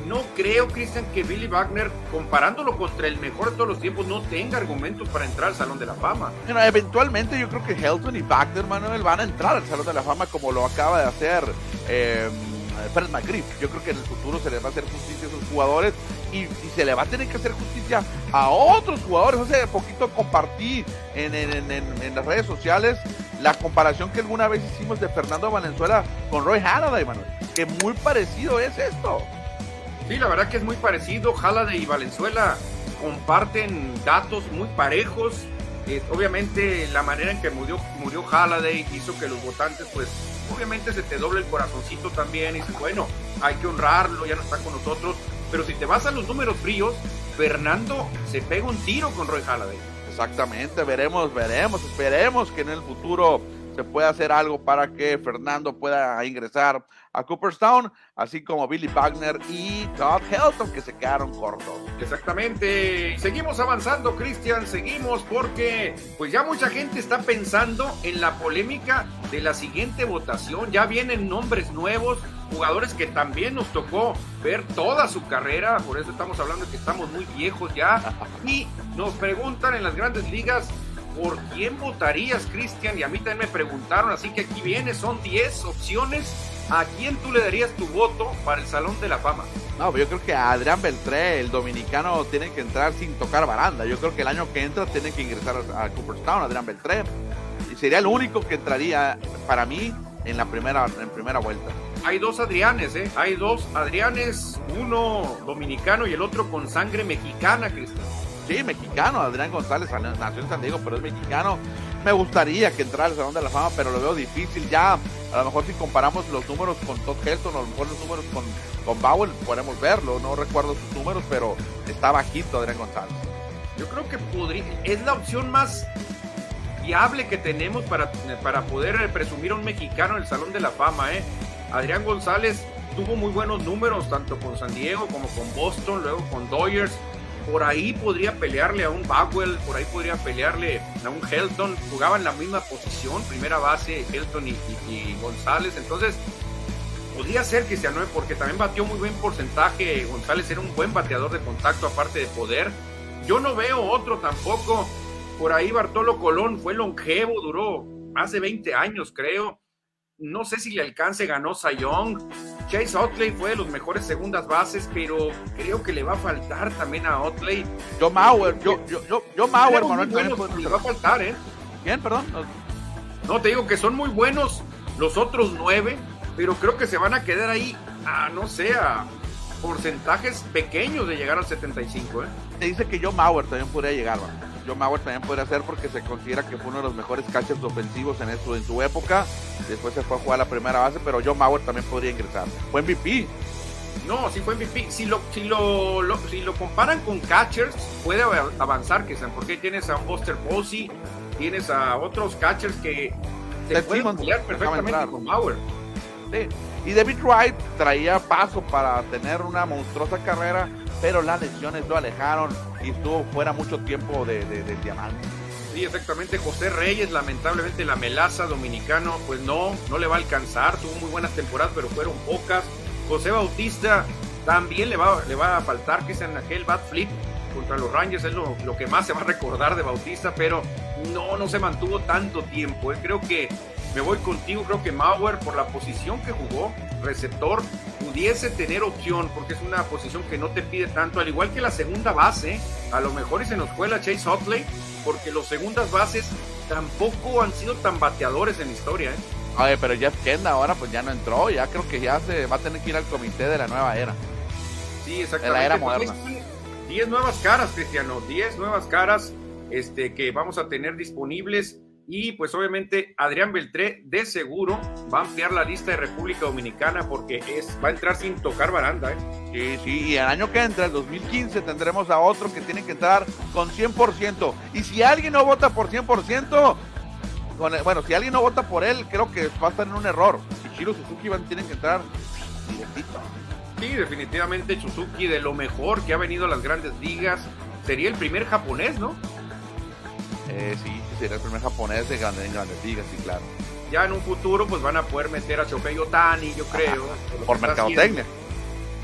No creo, Cristian, que Billy Wagner, comparándolo contra el mejor de todos los tiempos, no tenga argumentos para entrar al Salón de la Fama. Bueno, eventualmente yo creo que Helton y Wagner, Manuel, van a entrar al Salón de la Fama como lo acaba de hacer eh, Fred McGriff. Yo creo que en el futuro se les va a hacer justicia a esos jugadores y, se le va a tener que hacer justicia a otros jugadores. Hace poquito compartí en, en las redes sociales la comparación que alguna vez hicimos de Fernando Valenzuela con Roy Halladay, Manuel. Que muy parecido es esto. Sí, la verdad que es muy parecido. Halliday y Valenzuela comparten datos muy parejos. obviamente la manera en que murió, murió Halliday hizo que los votantes, pues, obviamente se te doble el corazoncito también. Y bueno, hay que honrarlo, ya no está con nosotros. Pero si te vas a los números fríos, Fernando se pega un tiro con Roy Halladay. Exactamente, veremos, veremos, esperemos que en el futuro se pueda hacer algo para que Fernando pueda ingresar a Cooperstown, así como Billy Wagner y Todd Helton, que se quedaron cortos. Exactamente. Seguimos avanzando, Cristian, seguimos porque pues ya mucha gente está pensando en la polémica de la siguiente votación. Ya vienen nombres nuevos, jugadores que también nos tocó ver toda su carrera, por eso estamos hablando de que estamos muy viejos ya. Y nos preguntan en las grandes ligas, ¿por quién votarías, Cristian? Y a mí también me preguntaron, así que aquí viene, son 10 opciones ¿a quién tú le darías tu voto para el Salón de la Fama? No, pues yo creo que a Adrián Beltré, el dominicano, tiene que entrar sin tocar baranda. Yo creo que el año que entra tiene que ingresar a Cooperstown, Adrián Beltré. Y sería el único que entraría para mí en la primera, en primera vuelta. Hay dos Adrianes, ¿eh? Hay dos Adrianes, uno dominicano y el otro con sangre mexicana, Cristian. Sí, mexicano, Adrián González nació en San Diego, pero es mexicano. Me gustaría que entrara al Salón de la Fama, pero lo veo difícil ya a lo mejor si comparamos los números con Todd Helton, a lo mejor los números con, con Bowell, podemos verlo. No recuerdo sus números, pero está bajito Adrián González. Yo creo que podría, es la opción más viable que tenemos para, para poder presumir a un mexicano en el Salón de la Fama. ¿eh? Adrián González tuvo muy buenos números, tanto con San Diego como con Boston, luego con Dodgers por ahí podría pelearle a un Bagwell, por ahí podría pelearle a un Helton, jugaban la misma posición, primera base Helton y, González, entonces podría ser que se anueve porque también batió muy buen porcentaje, González era un buen bateador de contacto aparte de poder, yo no veo otro tampoco, por ahí Bartolo Colón fue longevo, duró más de 20 años creo, no sé si le alcance, ganó Sayong. Chase Otley fue de los mejores segundas bases, pero creo que le va a faltar también a Otley. Yo Mauer, yo, yo, yo, yo Mauer, Manuel, le va a faltar, ¿eh? ¿Quién, perdón? No, te digo que son muy buenos los otros nueve, pero creo que se van a quedar ahí a, no sé, a porcentajes pequeños de llegar al 75, ¿eh? Se dice que yo Mauer también podría llegar, ¿no? Joe Mauer también podría ser porque se considera que fue uno de los mejores catchers ofensivos en, eso, en su época. Después se fue a jugar a la primera base, pero Joe Mauer también podría ingresar. Fue MVP. No, sí fue MVP. Si lo, si lo, si lo comparan con catchers, puede avanzar, que porque tienes a Buster Posey, tienes a otros catchers que se pueden pelear perfectamente con Mauer. Sí. Y David Wright traía paso para tener una monstruosa carrera pero las lesiones lo alejaron y estuvo fuera mucho tiempo de, de, diamante. Sí, exactamente. José Reyes, lamentablemente la melaza dominicano, pues no, no le va a alcanzar. Tuvo muy buenas temporadas, pero fueron pocas. José Bautista también le va, le va a faltar, que es en aquel bat flip contra los Rangers, es lo, lo, que más se va a recordar de Bautista, pero no, no se mantuvo tanto tiempo. ¿eh? Creo que me voy contigo, creo que Mauer, por la posición que jugó, receptor, pudiese tener opción, porque es una posición que no te pide tanto, al igual que la segunda base, a lo mejor y se nos fue la Chase Hotley, porque los segundas bases tampoco han sido tan bateadores en la historia. ¿eh? Oye, pero Jeff Kenda ahora pues ya no entró, ya creo que ya se va a tener que ir al comité de la nueva era. Sí, exactamente. De la era moderna. 10 nuevas caras, Cristiano, 10 nuevas caras este, que vamos a tener disponibles y pues obviamente Adrián Beltré de seguro va a ampliar la lista de República Dominicana porque es, va a entrar sin tocar baranda. ¿eh? Sí, sí, y el año que entra, el 2015, tendremos a otro que tiene que entrar con 100%. Y si alguien no vota por 100%, con bueno, si alguien no vota por él, creo que va a estar en un error. Y Shiro Suzuki van, tienen que entrar directito. Sí, definitivamente Suzuki de lo mejor que ha venido a las grandes ligas. Sería el primer japonés, ¿no? Eh, sí, sería el primer japonés de grandes, en grandes ligas, sí, claro. Ya en un futuro, pues van a poder meter a Shohei Otani, yo creo. Por mercadotecnia.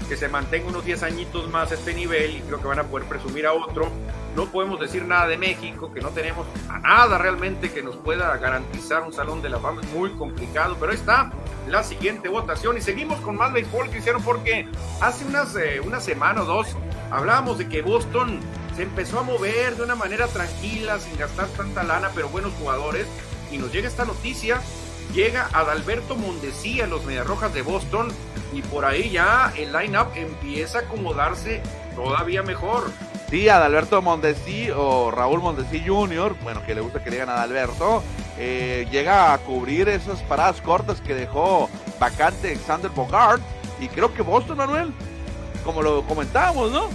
Que se mantenga unos 10 añitos más este nivel y creo que van a poder presumir a otro. No podemos decir nada de México, que no tenemos a nada realmente que nos pueda garantizar un salón de la fama. Es muy complicado, pero ahí está la siguiente votación. Y seguimos con más béisbol, Cristiano, porque hace unas, eh, una semana o dos hablábamos de que Boston se empezó a mover de una manera tranquila, sin gastar tanta lana, pero buenos jugadores. Y nos llega esta noticia, llega Adalberto Mondesi a los Mediarrojas de Boston y por ahí ya el line-up empieza a acomodarse todavía mejor. Sí, Adalberto Mondesi o Raúl Mondesi Jr., bueno, que le gusta que le digan Adalberto, eh, llega a cubrir esas paradas cortas que dejó vacante Alexander Bogart. Y creo que Boston, Manuel, como lo comentábamos, ¿no?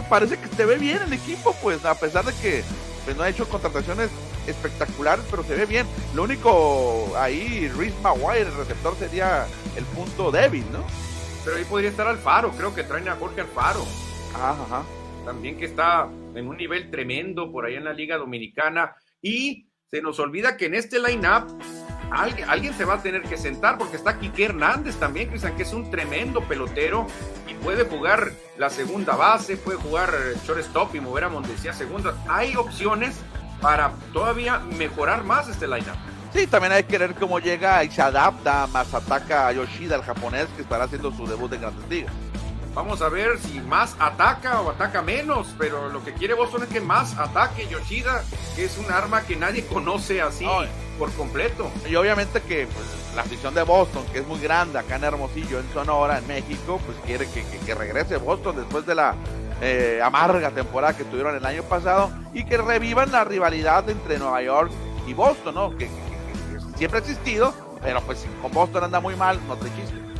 Parece que se ve bien el equipo, pues, a pesar de que pues, no ha hecho contrataciones espectaculares, pero se ve bien. Lo único ahí, Rhys Maguire, el receptor, sería el punto débil, ¿no? Pero ahí podría estar Alfaro, creo que traen a Jorge Alfaro. Ajá, También que está en un nivel tremendo por ahí en la Liga Dominicana. Y se nos olvida que en este line-up alguien, se va a tener que sentar porque está Quique Hernández también, Cristian, que es un tremendo pelotero y puede jugar la segunda base, puede jugar shortstop y mover a Mondesi a segunda. Hay opciones para todavía mejorar más este lineup. Sí, también hay que ver cómo llega y se adapta, más ataca a Yoshida, el japonés, que estará haciendo su debut en Grandes Ligas. Vamos a ver si más ataca o ataca menos, pero lo que quiere Boston es que más ataque Yoshida, que es un arma que nadie conoce así por completo. Y obviamente que pues, la afición de Boston, que es muy grande acá en Hermosillo, en Sonora, en México, pues quiere que, que, regrese Boston después de la eh, amarga temporada que tuvieron el año pasado y que revivan la rivalidad entre Nueva York y Boston, ¿no? Que, siempre ha existido, pero pues con Boston anda muy mal, no te chiste.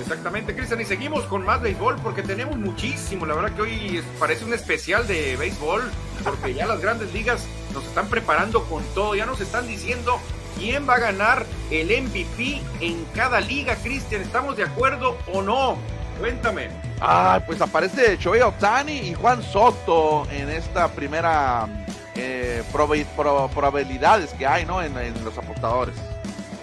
Exactamente, Cristian. Y seguimos con más béisbol porque tenemos muchísimo. La verdad que hoy parece un especial de béisbol porque ya las grandes ligas nos están preparando con todo. Ya nos están diciendo quién va a ganar el MVP en cada liga, Cristian. ¿Estamos de acuerdo o no? Cuéntame. Ah, pues aparece Shohei Otani y Juan Soto en esta primera eh, probabilidades que hay, ¿no? En, en los apostadores.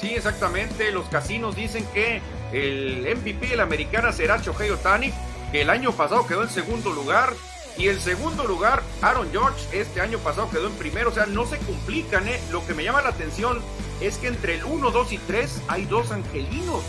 Sí, exactamente. Los casinos dicen que el MVP de la americana será Shohei Otani, que el año pasado quedó en segundo lugar. Y el segundo lugar, Aaron George, este año pasado quedó en primero. O sea, no se complican, ¿eh? Lo que me llama la atención es que entre el 1, 2 y 3 hay dos angelinos.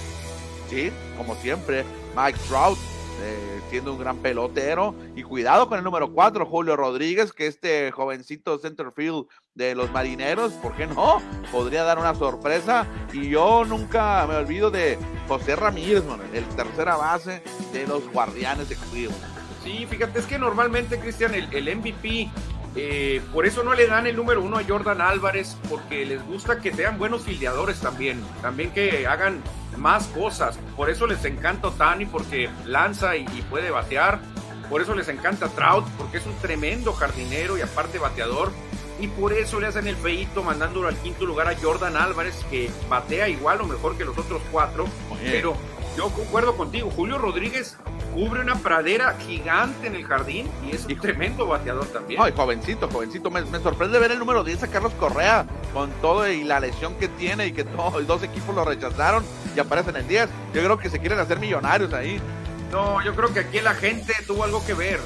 Sí, como siempre. Mike Trout eh, siendo un gran pelotero. Y cuidado con el número 4, Julio Rodríguez, que este jovencito centerfield de los marineros, ¿por qué no? Podría dar una sorpresa. Y yo nunca me olvido de José Ramírez, el tercera base de los guardianes de Cleveland. Sí, fíjate, es que normalmente, Cristian, el, el MVP eh, por eso no le dan el número uno a Jordan Álvarez, porque les gusta que sean buenos filiadores también, también que hagan más cosas. Por eso les encanta Tani, porque lanza y, puede batear. Por eso les encanta Trout, porque es un tremendo jardinero y aparte bateador. Y por eso le hacen el feito mandándolo al quinto lugar a Jordan Álvarez, que batea igual o mejor que los otros cuatro. Pero yo concuerdo contigo, Julio Rodríguez cubre una pradera gigante en el jardín y es un tremendo bateador también. Ay, jovencito, jovencito. Me, sorprende ver el número 10 a Carlos Correa con todo y la lesión que tiene y que todos dos equipos lo rechazaron y aparece en el 10. Yo creo que se quieren hacer millonarios ahí. No, yo creo que aquí la gente tuvo algo que ver.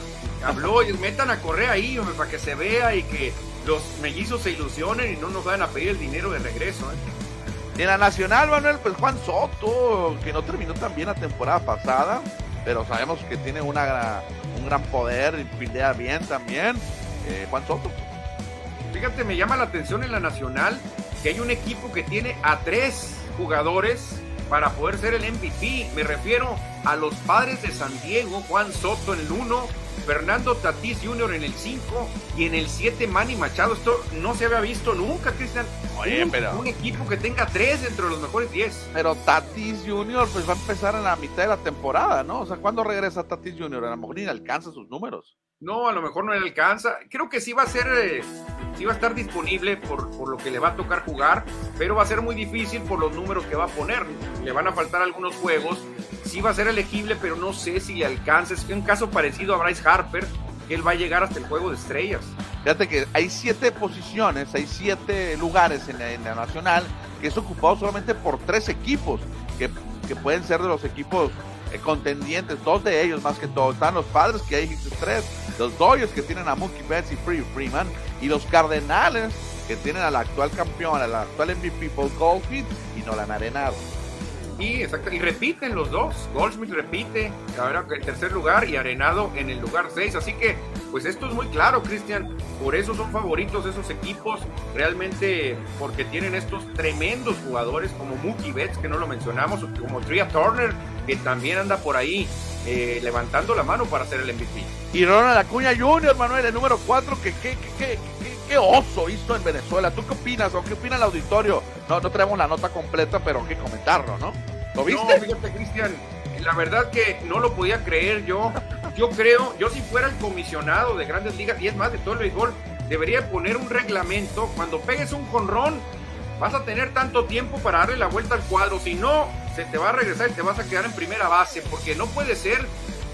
Habló y metan a Correa ahí, hombre, para que se vea y que los mellizos se ilusionen y no nos vayan a pedir el dinero de regreso. ¿eh? En la Nacional, Manuel, pues Juan Soto, que no terminó tan bien la temporada pasada pero sabemos que tiene una, un gran poder y pildea bien también. Eh, Juan Soto. Fíjate, me llama la atención en la Nacional que hay un equipo que tiene a tres jugadores para poder ser el MVP. Me refiero a los padres de San Diego, Juan Soto en el 1, Fernando Tatís Jr. en el 5 y en el 7 Manny Machado. Esto no se había visto nunca, Cristian. un, equipo que tenga tres entre los mejores 10. Pero Tatis Jr. pues va a empezar en la mitad de la temporada, ¿no? O sea, ¿cuándo regresa Tatis Jr.? A lo mejor ni alcanza sus números. No, a lo mejor no le alcanza. Creo que sí va a ser, eh, sí va a estar disponible por, por, lo que le va a tocar jugar, pero va a ser muy difícil por los números que va a poner. Le van a faltar algunos juegos sí va a ser elegible, pero no sé si le alcanza. Es un caso parecido a Bryce Harper, que él va a llegar hasta el juego de estrellas. Fíjate que hay siete posiciones, hay siete lugares en la, nacional que es ocupado solamente por tres equipos, que, que pueden ser de los equipos contendientes, dos de ellos más que todo. Están los padres, que hay tres, los Dodgers que tienen a Mookie Betts y Free Freeman, y los Cardenales que tienen al actual campeón, al actual MVP Paul Goldfield y no la han arenado. Y, exacto, y repiten los dos. Goldsmith repite ahora el tercer lugar y Arenado en el lugar 6. Así que, pues esto es muy claro, Cristian. Por eso son favoritos esos equipos. Realmente, porque tienen estos tremendos jugadores como Mookie Betts, que no lo mencionamos, como Tria Turner, que también anda por ahí eh, levantando la mano para ser el MVP. Y Ronald Acuña Jr., Manuel, el número 4, que qué, qué, qué, oso hizo en Venezuela. ¿Tú qué opinas o qué opina el auditorio? No, no tenemos la nota completa, pero hay que comentarlo, ¿no? ¿Lo viste? No, fíjate, Cristian, la verdad que no lo podía creer yo. Yo creo, yo si fuera el comisionado de grandes ligas, y es más, de todo el béisbol, debería poner un reglamento. Cuando pegues un jonrón, vas a tener tanto tiempo para darle la vuelta al cuadro. Si no, se te va a regresar y te vas a quedar en primera base, porque no puede ser.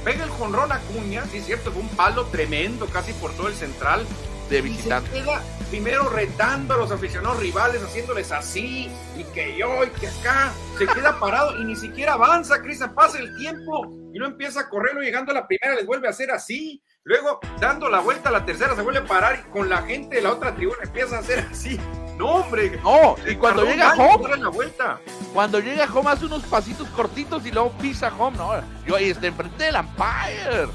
Pega el jonrón a Cuña, sí es cierto, fue un palo tremendo casi por todo el central. De visitante. Y se queda primero retando a los aficionados rivales, haciéndoles así, y que yo, y que acá. Se queda parado y ni siquiera avanza, Cristian. Pasa el tiempo y no empieza a correrlo. Llegando a la primera, les vuelve a hacer así. Luego, dando la vuelta a la tercera, se vuelve a parar y con la gente de la otra tribuna empieza a hacer así. No, hombre. No, y cuando llega Home. La vuelta. Cuando llega Home hace unos pasitos cortitos y luego pisa Home, ¿no? Yo ahí está enfrente del Empire.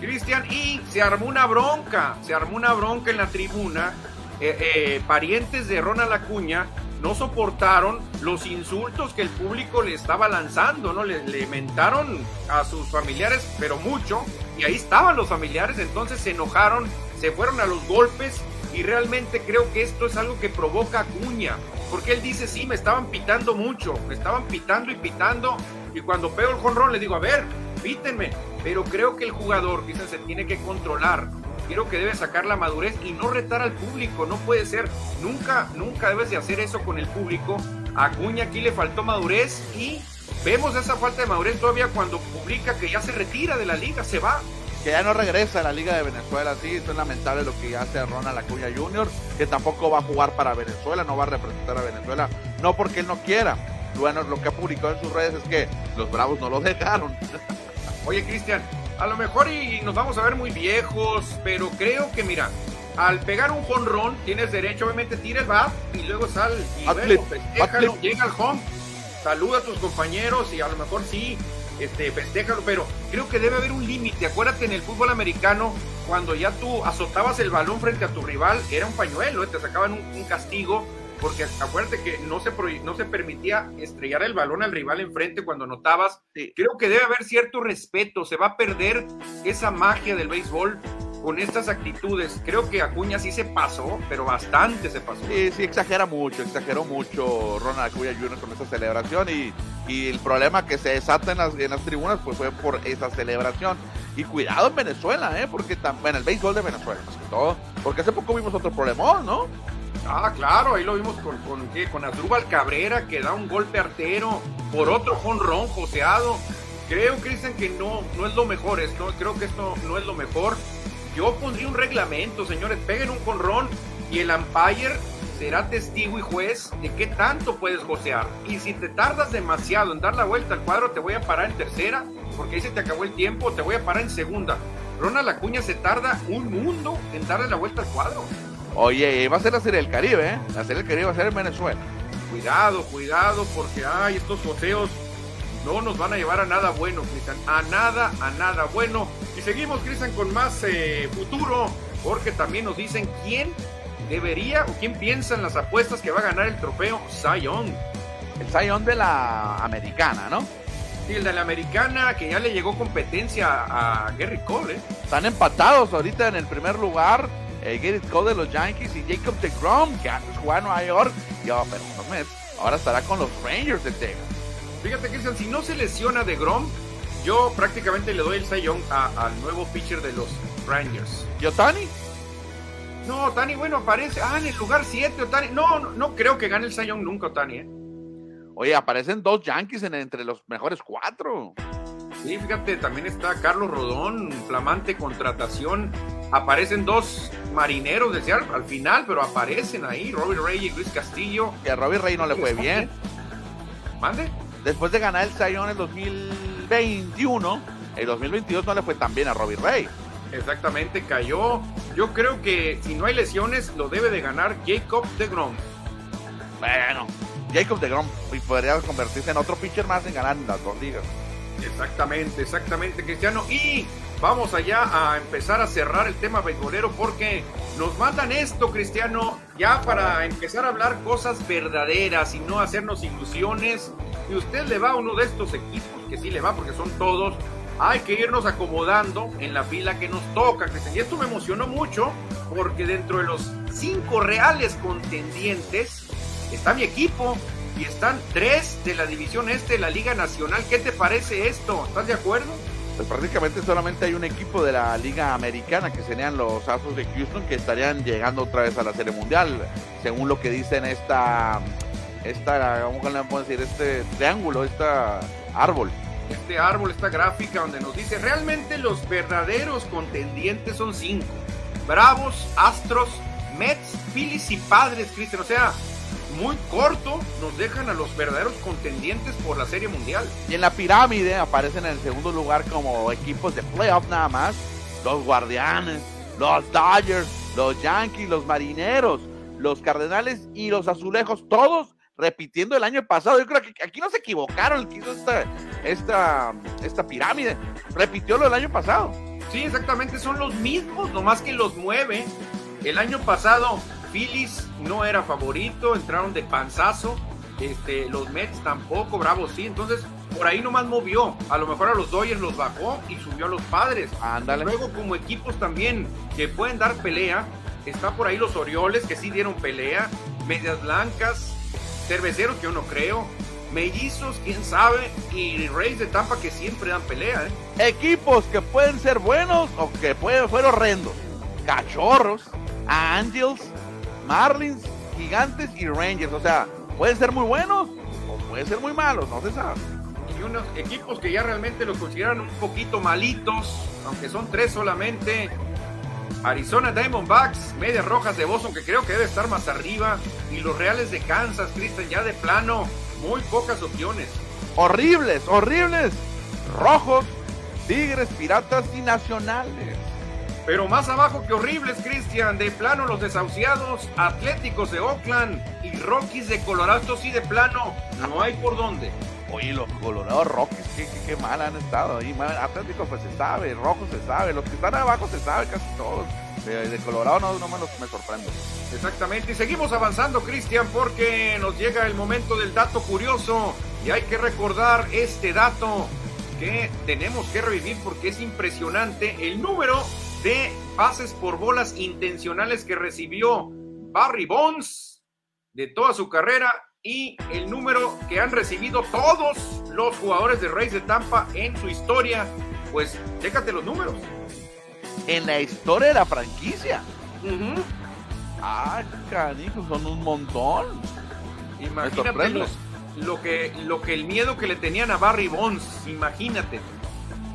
Cristian, y se armó una bronca. Se armó una bronca en la tribuna. Eh, eh, parientes de Ronald Acuña no soportaron los insultos que el público le estaba lanzando, ¿no? Le, le mentaron a sus familiares, pero mucho, y ahí estaban los familiares, entonces se enojaron, se fueron a los golpes y realmente creo que esto es algo que provoca Acuña, porque él dice, sí, me estaban pitando mucho, me estaban pitando y pitando, y cuando pego el jonrón le digo, a ver, pítenme, pero creo que el jugador, dicen, se tiene que controlar, creo que debe sacar la madurez y no retar al público, no puede ser, nunca, nunca debes de hacer eso con el público, a Acuña aquí le faltó madurez y vemos esa falta de madurez todavía cuando publica que ya se retira de la liga, se va, que ya no regresa a la Liga de Venezuela, sí, es lamentable lo que hace Ronald Acuña Jr., que tampoco va a jugar para Venezuela, no va a representar a Venezuela, no porque él no quiera. Bueno, lo que ha publicado en sus redes es que los Bravos no lo dejaron. Oye, Cristian, a lo mejor y nos vamos a ver muy viejos, pero creo que mira, al pegar un jonrón tienes derecho, obviamente tira el bat y luego sal y luego, llega al home, saluda a tus compañeros y a lo mejor sí este, festéjalo, pero creo que debe haber un límite. Acuérdate en el fútbol americano, cuando ya tú azotabas el balón frente a tu rival, era un pañuelo, ¿eh? te sacaban un, castigo, porque acuérdate que no se, no se permitía estrellar el balón al rival enfrente cuando anotabas. Creo que debe haber cierto respeto, se va a perder esa magia del béisbol con estas actitudes. Creo que Acuña sí se pasó, pero bastante se pasó. Sí, sí, exagera mucho, exageró mucho Ronald Acuña Jr. con esa celebración y, y el problema que se desata en las, en las tribunas pues fue por esa celebración. Y cuidado en Venezuela, ¿eh? Porque también el béisbol de Venezuela, más que todo. Porque hace poco vimos otro problemón, ¿no? Ah, claro, ahí lo vimos con, con, con Asdrúbal Cabrera, que da un golpe artero por otro jonrón joseado. Creo, Cristian, que no, no es lo mejor esto. Creo que esto no es lo mejor. Yo pondría un reglamento, señores, peguen un conrón y el umpire será testigo y juez de qué tanto puedes gocear. Y si te tardas demasiado en dar la vuelta al cuadro, te voy a parar en tercera, porque ahí se te acabó el tiempo, te voy a parar en segunda. Ronald Acuña se tarda un mundo en darle la vuelta al cuadro. Oye, va a ser la Serie del Caribe, ¿eh? La Serie del Caribe va a ser en Venezuela. Cuidado, cuidado, porque hay estos goceos no nos van a llevar a nada bueno, Cristian. A nada, a nada bueno. Y seguimos, Cristian, con más eh, futuro, porque también nos dicen quién debería o quién piensa en las apuestas que va a ganar el trofeo Zion. El Zion de la americana, ¿no? Sí, el de la americana que ya le llegó competencia a Gary Cole. ¿eh? Están empatados ahorita en el primer lugar. Eh, Gary Cole de los Yankees y Jacob DeGrom, que antes jugaba en Nueva York. Y, oh, pero ahora estará con los Rangers de Texas. Fíjate, Cristian, si no se lesiona de Grom, yo prácticamente le doy el Sayón al nuevo pitcher de los Rangers. ¿Y Otani? No, Otani, bueno, aparece. Ah, en el lugar 7, Otani. No, no, no, creo que gane el Sayón nunca, Otani, ¿eh? Oye, aparecen dos Yankees entre los mejores cuatro. Sí, fíjate, también está Carlos Rodón, flamante contratación. Aparecen dos marineros de Seattle al final, pero aparecen ahí Robbie Ray y Luis Castillo. Que a Robbie Ray no le fue bien. ¿Mande? Después de ganar el Sayón en 2021, el 2022 no le fue tan bien a Robbie Ray. Exactamente, cayó. Yo creo que si no hay lesiones, lo debe de ganar Jacob de Grom. Bueno, Jacob de Grom podría convertirse en otro pitcher más en ganar las dos ligas. Exactamente, exactamente, Cristiano. Y vamos allá a empezar a cerrar el tema beisbolero porque nos mandan esto, Cristiano, ya para empezar a hablar cosas verdaderas y no hacernos ilusiones. Si usted le va a uno de estos equipos, que sí le va porque son todos, hay que irnos acomodando en la fila que nos toca, Cristian. Y esto me emocionó mucho porque dentro de los cinco reales contendientes está mi equipo y están tres de la división este de la Liga Nacional. ¿Qué te parece esto? ¿Estás de acuerdo? Pues prácticamente solamente hay un equipo de la Liga Americana que serían los Astros de Houston que estarían llegando otra vez a la Serie Mundial, según lo que dicen esta, esta, ¿cómo le decir? Este triángulo, este árbol este árbol, esta gráfica donde nos dice realmente los verdaderos contendientes son cinco. Bravos, Astros, Mets, Phillies y Padres, Cristian. O sea, muy corto nos dejan a los verdaderos contendientes por la Serie Mundial. Y en la pirámide aparecen en el segundo lugar como equipos de playoff nada más. Los Guardianes, los Dodgers, los Yankees, los Marineros, los Cardenales y los Azulejos, todos repitiendo el año pasado. Yo creo que aquí no se equivocaron el que hizo esta, esta, esta pirámide. Repitió lo del año pasado. Sí, exactamente, son los mismos, nomás que los mueve. El año pasado, Phillies no era favorito, entraron de panzazo. Este, los Mets tampoco, Bravo sí. Entonces, por ahí nomás movió. A lo mejor a los Dodgers los bajó y subió a los padres. Ándale. Luego, como equipos también que pueden dar pelea, está por ahí los Orioles que sí dieron pelea. Medias Blancas, cerveceros que yo no creo, mellizos, quién sabe, y Reyes de Tampa que siempre dan pelea. ¿eh? Equipos que pueden ser buenos o que pueden ser horrendos. Cachorros, Angels, Marlins, Gigantes y Rangers. O sea, pueden ser muy buenos o pueden ser muy malos, no se sabe. Y unos equipos que ya realmente los consideran un poquito malitos, aunque son tres solamente. Arizona Diamondbacks, Medias Rojas de Boston, que creo que debe estar más arriba, y los Reales de Kansas, Cristian, ya de plano, muy pocas opciones. Horribles, horribles. Rojos, Tigres, Piratas y Nacionales. Pero más abajo que horribles, Cristian, de plano los desahuciados, Atléticos de Oakland y Rockies de Colorado, sí de plano, no hay por dónde. Oye, los Colorados Rockies, qué, qué, mal han estado ahí. Atlético pues se sabe, Rojo se sabe, los que están abajo se sabe casi todos. De, Colorado no, no me, los, me sorprende. Exactamente, y seguimos avanzando, Cristian, porque nos llega el momento del dato curioso y hay que recordar este dato que tenemos que revivir porque es impresionante el número de pases por bolas intencionales que recibió Barry Bonds de toda su carrera y el número que han recibido todos los jugadores de Reyes de Tampa en su historia. Pues chécate los números. En la historia de la franquicia. Ah, canijo, son un montón. Imagínate lo que, lo que el miedo que le tenían a Barry Bonds, imagínate.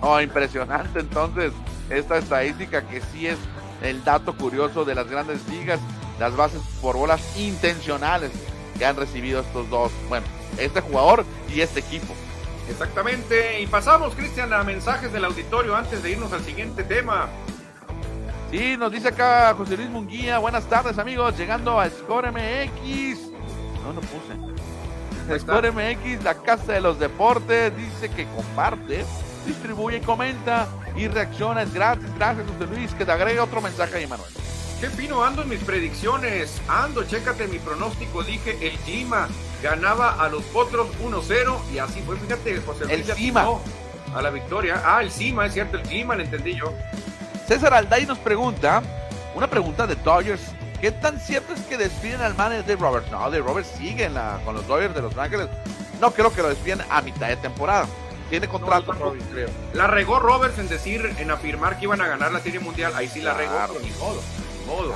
Oh, impresionante entonces esta estadística que sí es el dato curioso de las grandes ligas, las bases por bolas intencionales que han recibido estos dos, bueno, este jugador y este equipo. Exactamente, y pasamos, Cristian, a mensajes del auditorio antes de irnos al siguiente tema. Sí, nos dice acá José Luis Munguía, buenas tardes amigos, llegando a Score MX. No, no puse. Score MX, la casa de los deportes, dice que comparte, distribuye y comenta y reacciona, es gratis. Gracias José Luis, que te agregue otro mensaje ahí, Manuel. Qué fino ando en mis predicciones. Ando, chécate mi pronóstico. Dije el clima ganaba a los potros 1-0 y así fue. Fíjate, José Luis. El clima. A la victoria. Ah, el clima, es cierto, el clima, lo entendí yo. César Alday nos pregunta, una pregunta de Dodgers. ¿Qué tan cierto es que despiden al manager de Robert? No, de Robert sigue con los Dodgers de Los Ángeles. No creo que lo despiden a mitad de temporada. Tiene contrato, creo. La regó Roberts en decir, en afirmar que iban a ganar la Serie Mundial. Ahí sí la regó, ni modo.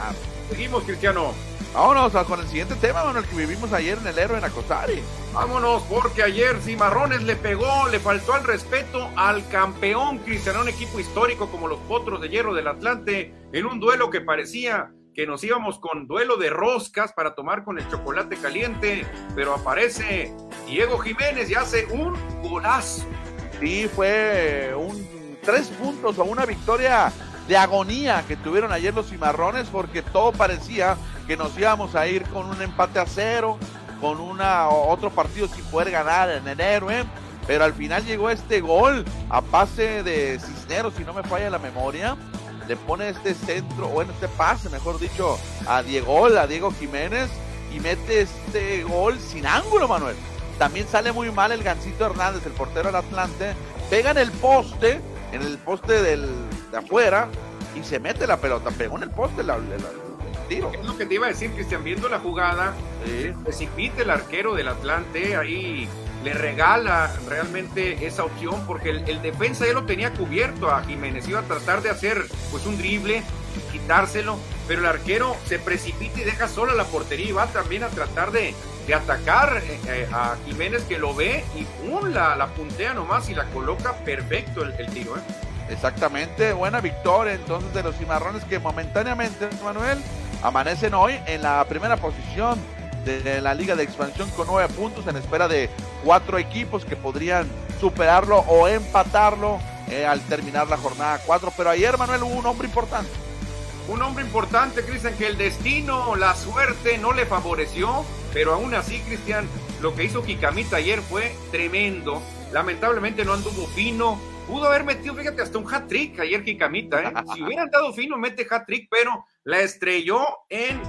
Seguimos, Cristiano. Vámonos con el siguiente tema, bueno, el que vivimos ayer en el héroe en Acosari. Vámonos, porque ayer Cimarrones le pegó, le faltó al respeto al campeón Cristiano, un equipo histórico como los Potros de Hierro del Atlante, en un duelo que parecía que nos íbamos con duelo de roscas para tomar con el chocolate caliente, pero aparece Diego Jiménez y hace un golazo. Sí, fue un tres puntos o una victoria de agonía que tuvieron ayer los cimarrones porque todo parecía que nos íbamos a ir con un empate a cero, con una otro partido sin poder ganar en el héroe, pero al final llegó este gol a pase de Cisneros, si no me falla la memoria, le pone este centro, bueno, este pase, mejor dicho, a Diego, a Diego Jiménez y mete este gol sin ángulo, Manuel. También sale muy mal el Gancito Hernández, el portero del Atlante, pega en el poste, en el poste del, de afuera y se mete la pelota, pegó en el poste la, el tiro. Es lo que te iba a decir, Cristian, viendo la jugada, sí. precipita el arquero del Atlante, ahí le regala realmente esa opción porque el, defensa ya lo tenía cubierto a Jiménez, iba a tratar de hacer pues un drible, quitárselo, pero el arquero se precipita y deja sola la portería y va también a tratar de, de atacar eh, eh, a Jiménez que lo ve y ¡pum! La, puntea nomás y la coloca perfecto el, tiro. ¿eh? Exactamente, buena victoria entonces de los cimarrones que momentáneamente, Manuel, amanecen hoy en la primera posición de la Liga de Expansión con nueve puntos en espera de cuatro equipos que podrían superarlo o empatarlo al terminar la jornada cuatro. Pero ayer, Manuel, hubo un hombre importante. Un hombre importante, Cristian, que el destino, la suerte no le favoreció, pero aún así, Cristian, lo que hizo Kikamita ayer fue tremendo. Lamentablemente no anduvo fino, pudo haber metido, fíjate, hasta un hat-trick ayer Kikamita, ¿eh? Si hubieran dado fino, mete hat-trick, pero la estrelló en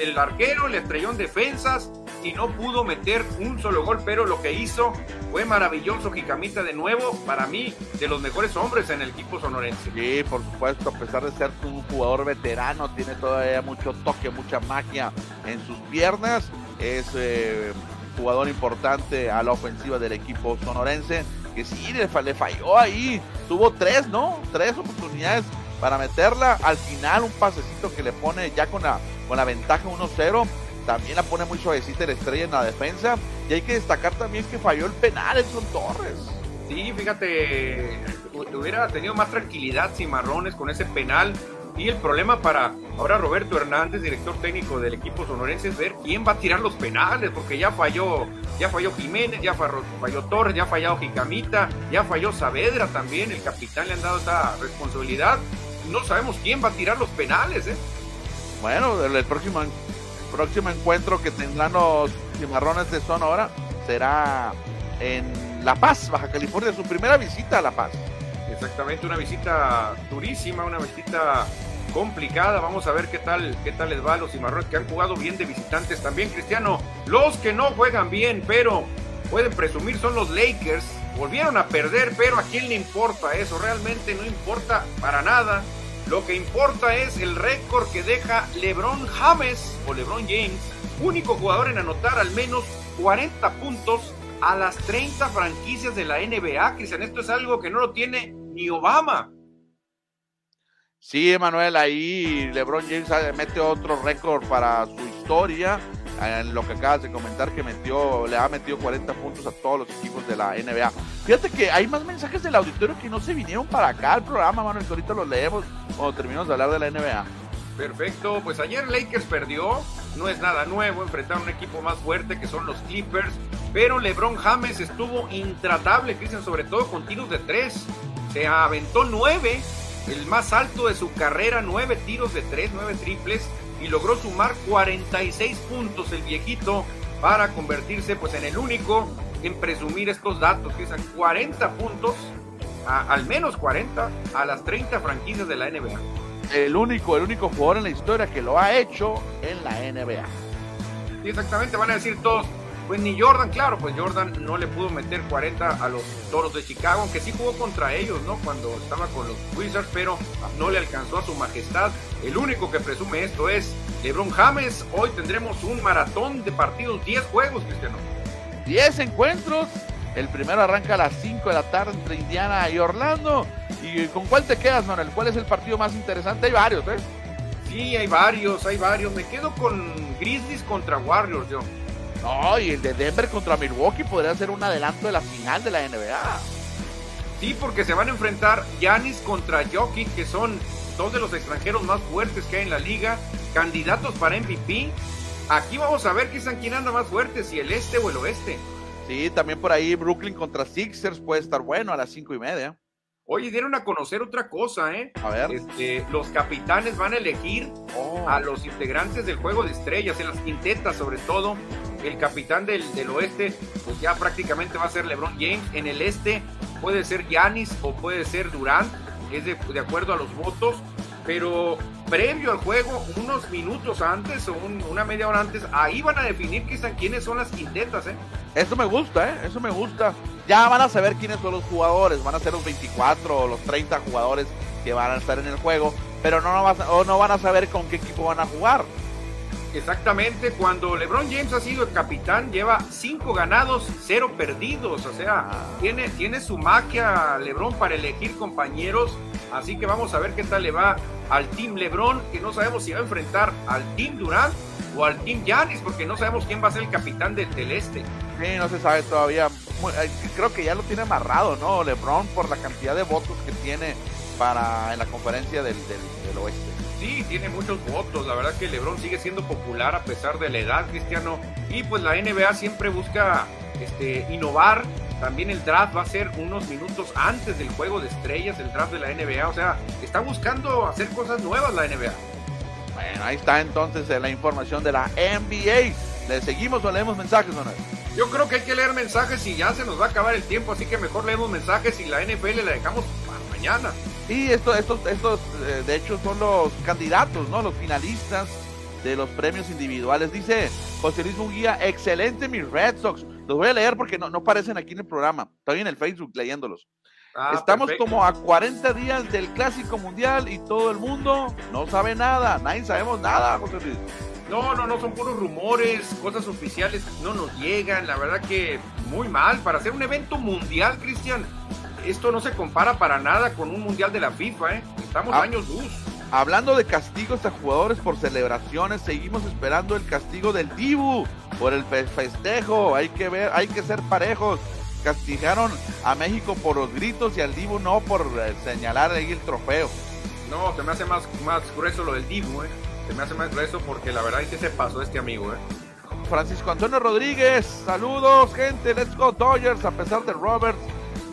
el arquero, le estrelló en defensas y no pudo meter un solo gol, pero lo que hizo fue maravilloso Kikamita de nuevo, para mí, de los mejores hombres en el equipo sonorense. Sí, por supuesto, a pesar de ser un jugador veterano, tiene todavía mucho toque, mucha magia en sus piernas, es eh, jugador importante a la ofensiva del equipo sonorense que sí, le, falló ahí. Tuvo tres, ¿no? Tres oportunidades para meterla. Al final, un pasecito que le pone ya con la, con la ventaja 1-0. También la pone muy suavecita la estrella en la defensa. Y hay que destacar también que falló el penal Edson Torres. Sí, fíjate, hubiera tenido más tranquilidad Cimarrones con ese penal. Y el problema para ahora Roberto Hernández, director técnico del equipo sonorense, es ver quién va a tirar los penales, porque ya falló, ya falló Jiménez, ya falló, falló Torres, ya fallado Jicamita, ya falló Saavedra también, el capitán le han dado esta responsabilidad. No sabemos quién va a tirar los penales, ¿eh? Bueno, el, próximo, próximo encuentro que tendrán los cimarrones de Sonora será en La Paz, Baja California, su primera visita a La Paz. Exactamente, una visita durísima, una visita complicada. Vamos a ver qué tal, qué tal les va a los cimarrones que han jugado bien de visitantes también, Cristiano. Los que no juegan bien, pero pueden presumir son los Lakers. Volvieron a perder, pero ¿a quién le importa eso? Realmente no importa para nada. Lo que importa es el récord que deja LeBron James o LeBron James, único jugador en anotar al menos 40 puntos a las 30 franquicias de la NBA. Cristian, esto es algo que no lo tiene ni Obama. Sí, Emanuel, ahí LeBron James mete otro récord para su historia. En lo que acabas de comentar, que metió, le ha metido 40 puntos a todos los equipos de la NBA. Fíjate que hay más mensajes del auditorio que no se vinieron para acá al programa, Manuel, que ahorita los leemos cuando terminamos de hablar de la NBA. Perfecto, pues ayer Lakers perdió, no es nada nuevo, enfrentaron un equipo más fuerte que son los Clippers, pero LeBron James estuvo intratable, Cristian, sobre todo con tiros de tres. Se aventó nueve, el más alto de su carrera, nueve tiros de tres, nueve triples, y logró sumar 46 puntos el viejito para convertirse pues en el único en presumir estos datos, que son 40 puntos, al menos 40, a las 30 franquicias de la NBA el único, el único jugador en la historia que lo ha hecho en la NBA. Sí, exactamente, van a decir todos, pues ni Jordan, claro, pues Jordan no le pudo meter 40 a los Toros de Chicago, aunque sí jugó contra ellos, ¿no? Cuando estaba con los Wizards, pero no le alcanzó a su majestad. El único que presume esto es LeBron James. Hoy tendremos un maratón de partidos, 10 juegos, Cristiano. 10 encuentros. El primero arranca a las 5 de la tarde entre Indiana y Orlando. ¿Y con cuál te quedas, Manuel? ¿Cuál es el partido más interesante? Hay varios, ¿eh? Sí, hay varios, hay varios. Me quedo con Grizzlies contra Warriors, yo. No, y el de Denver contra Milwaukee podría ser un adelanto de la final de la NBA. Sí, porque se van a enfrentar Yanis contra Jokic, que son dos de los extranjeros más fuertes que hay en la liga, candidatos para MVP. Aquí vamos a ver quién anda más fuerte, si el este o el oeste. Sí, también por ahí Brooklyn contra Sixers puede estar bueno a las cinco y media. Oye, dieron a conocer otra cosa, ¿eh? A ver. Este, los capitanes van a elegir Oh. a los integrantes del juego de estrellas, en las quintetas sobre todo. El capitán del, del oeste, pues ya prácticamente va a ser LeBron James. En el este puede ser Giannis o puede ser Durant, es de, de acuerdo a los votos. Pero previo al juego, unos minutos antes o un- una media hora antes, ahí van a definir quiénes, quiénes son las quintetas, ¿eh? Eso me gusta, ¿eh? Eso me gusta. Ya van a saber quiénes son los jugadores. Van a ser los 24 o los 30 jugadores que van a estar en el juego. Pero no, o no van a saber con qué equipo van a jugar. Exactamente, cuando LeBron James ha sido el capitán, lleva cinco ganados, cero perdidos. O sea, tiene, tiene su magia LeBron para elegir compañeros. Así que vamos a ver qué tal le va al Team LeBron, que no sabemos si va a enfrentar al Team Durant o al Team Giannis, porque no sabemos quién va a ser el capitán del, del este. Sí, no se sabe todavía. Eh, Creo que ya lo tiene amarrado, ¿no? LeBron por la cantidad de votos que tiene para en la conferencia del- del oeste. Sí, tiene muchos votos. La verdad que LeBron sigue siendo popular a pesar de la edad, Cristiano. Y pues la NBA siempre busca este, innovar. También el draft va a ser unos minutos antes del juego de estrellas, el draft de la NBA. O sea, está buscando hacer cosas nuevas la NBA. Bueno, ahí está entonces la información de la NBA. ¿Le seguimos o leemos mensajes, Manuel? Yo creo que hay que leer mensajes y ya se nos va a acabar el tiempo, así que mejor leemos mensajes y la NFL la dejamos para mañana. Y esto, estos, estos, eh, de hecho, son los candidatos, ¿no? Los finalistas de los premios individuales. Dice José Luis Munguía, excelente mis Red Sox. Los voy a leer porque no, no aparecen aquí en el programa. Estoy en el Facebook leyéndolos. Ah, Estamos perfecto. como a 40 días del Clásico Mundial y todo el mundo no sabe nada. Nadie sabemos nada, José Luis. No, no, no, son puros rumores, cosas oficiales no nos llegan, la verdad que muy mal. Para hacer un evento mundial, Cristian, esto no se compara para nada con un mundial de la FIFA, ¿eh? Estamos Ah. años luz. Hablando de castigos a jugadores por celebraciones, seguimos esperando el castigo del Dibu por el fe- festejo. Hay que ver, hay que ser parejos. Castigaron a México por los gritos y al Dibu no por eh, señalar ahí el trofeo. No, se me hace más, más grueso lo del Dibu, ¿eh? Se me hace más grueso porque la verdad es que se pasó este amigo, ¿eh? Francisco Antonio Rodríguez, saludos gente, let's go Dodgers, a pesar de Roberts,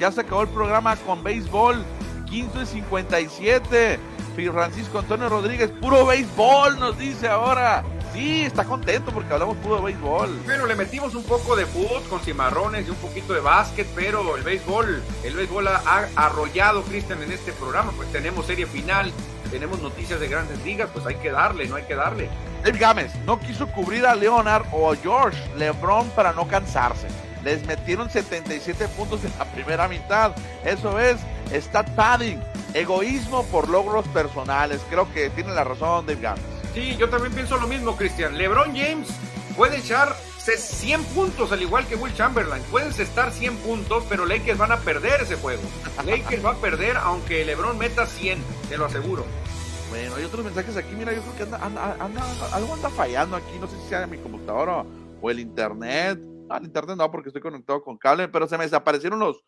ya se acabó el programa con béisbol, 15 y 57, Fi- Francisco Antonio Rodríguez, puro béisbol nos dice ahora, sí, está contento porque hablamos puro de béisbol. Bueno, le metimos un poco de fútbol con cimarrones y un poquito de básquet, pero el béisbol, el béisbol ha, ha arrollado, Cristian, en este programa. Pues tenemos serie final, tenemos noticias de grandes ligas, pues hay que darle, no hay que darle. Dave Gámez no quiso cubrir a Leonard o a George LeBron para no cansarse. Les metieron 77 puntos en la primera mitad. Eso es stat padding, egoísmo por logros personales. Creo que tiene la razón Dave Gámez. Sí, yo también pienso lo mismo, Cristian. LeBron James puede echar 100 puntos, al igual que Will Chamberlain. Pueden estar 100 puntos, pero Lakers van a perder ese juego. Lakers va a perder aunque LeBron meta 100, te lo aseguro. Bueno, hay otros mensajes aquí. Mira, yo creo que anda, anda- anda- algo anda fallando aquí. No sé si sea mi computadora o el internet. No, el internet no, porque estoy conectado con cable, pero se me desaparecieron los,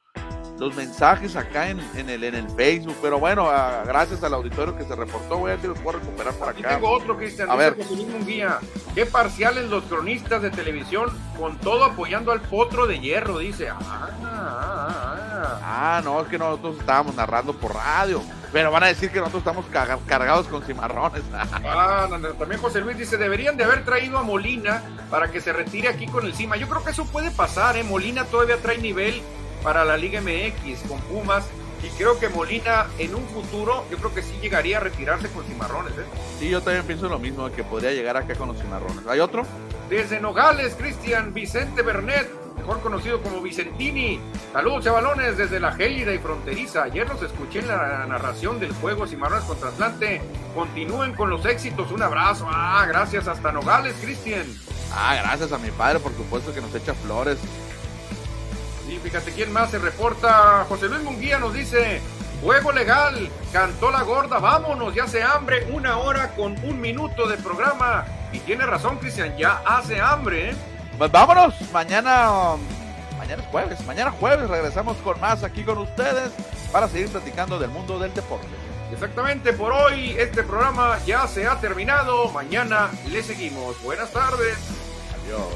los mensajes acá en, en el, en el Facebook. Pero bueno, ah, gracias al auditorio que se reportó, voy a ver si los puedo recuperar por Aquí acá. tengo otro, Cristian. A ver. Luis Munguía. Qué parciales los cronistas de televisión, con todo apoyando al potro de hierro, dice. Ah, ah, ah, ah. Ah, no, es que nosotros estábamos narrando por radio. Pero van a decir que nosotros estamos cargados con cimarrones. Ah, no, no, también José Luis dice, deberían de haber traído a Molina para que se retire aquí con el Cima. Yo creo que eso puede pasar, ¿eh? Molina todavía trae nivel para la Liga MX con Pumas y creo que Molina en un futuro, yo creo que sí llegaría a retirarse con Cimarrones, ¿eh? Sí, yo también pienso lo mismo, que podría llegar acá con los cimarrones. ¿Hay otro? Desde Nogales, Cristian Vicente Bernet, mejor conocido como Vicentini. Saludos, chavalones, desde la gélida y fronteriza. Ayer los escuché en la narración del juego Cimarrones contra Atlante. Continúen con los éxitos. Un abrazo. Ah, gracias hasta Nogales, Cristian. Ah, gracias a mi padre, por supuesto, que nos echa flores. Sí, fíjate quién más se reporta. José Luis Munguía nos dice: Juego legal, cantó la gorda, vámonos, ya hace hambre, una hora con un minuto de programa. Y tiene razón, Cristian, ya hace hambre, ¿eh? Pues vámonos, mañana, mañana es jueves, mañana jueves regresamos con más aquí con ustedes para seguir platicando del mundo del deporte. Exactamente, por hoy este programa ya se ha terminado, mañana le seguimos. Buenas tardes. Adiós.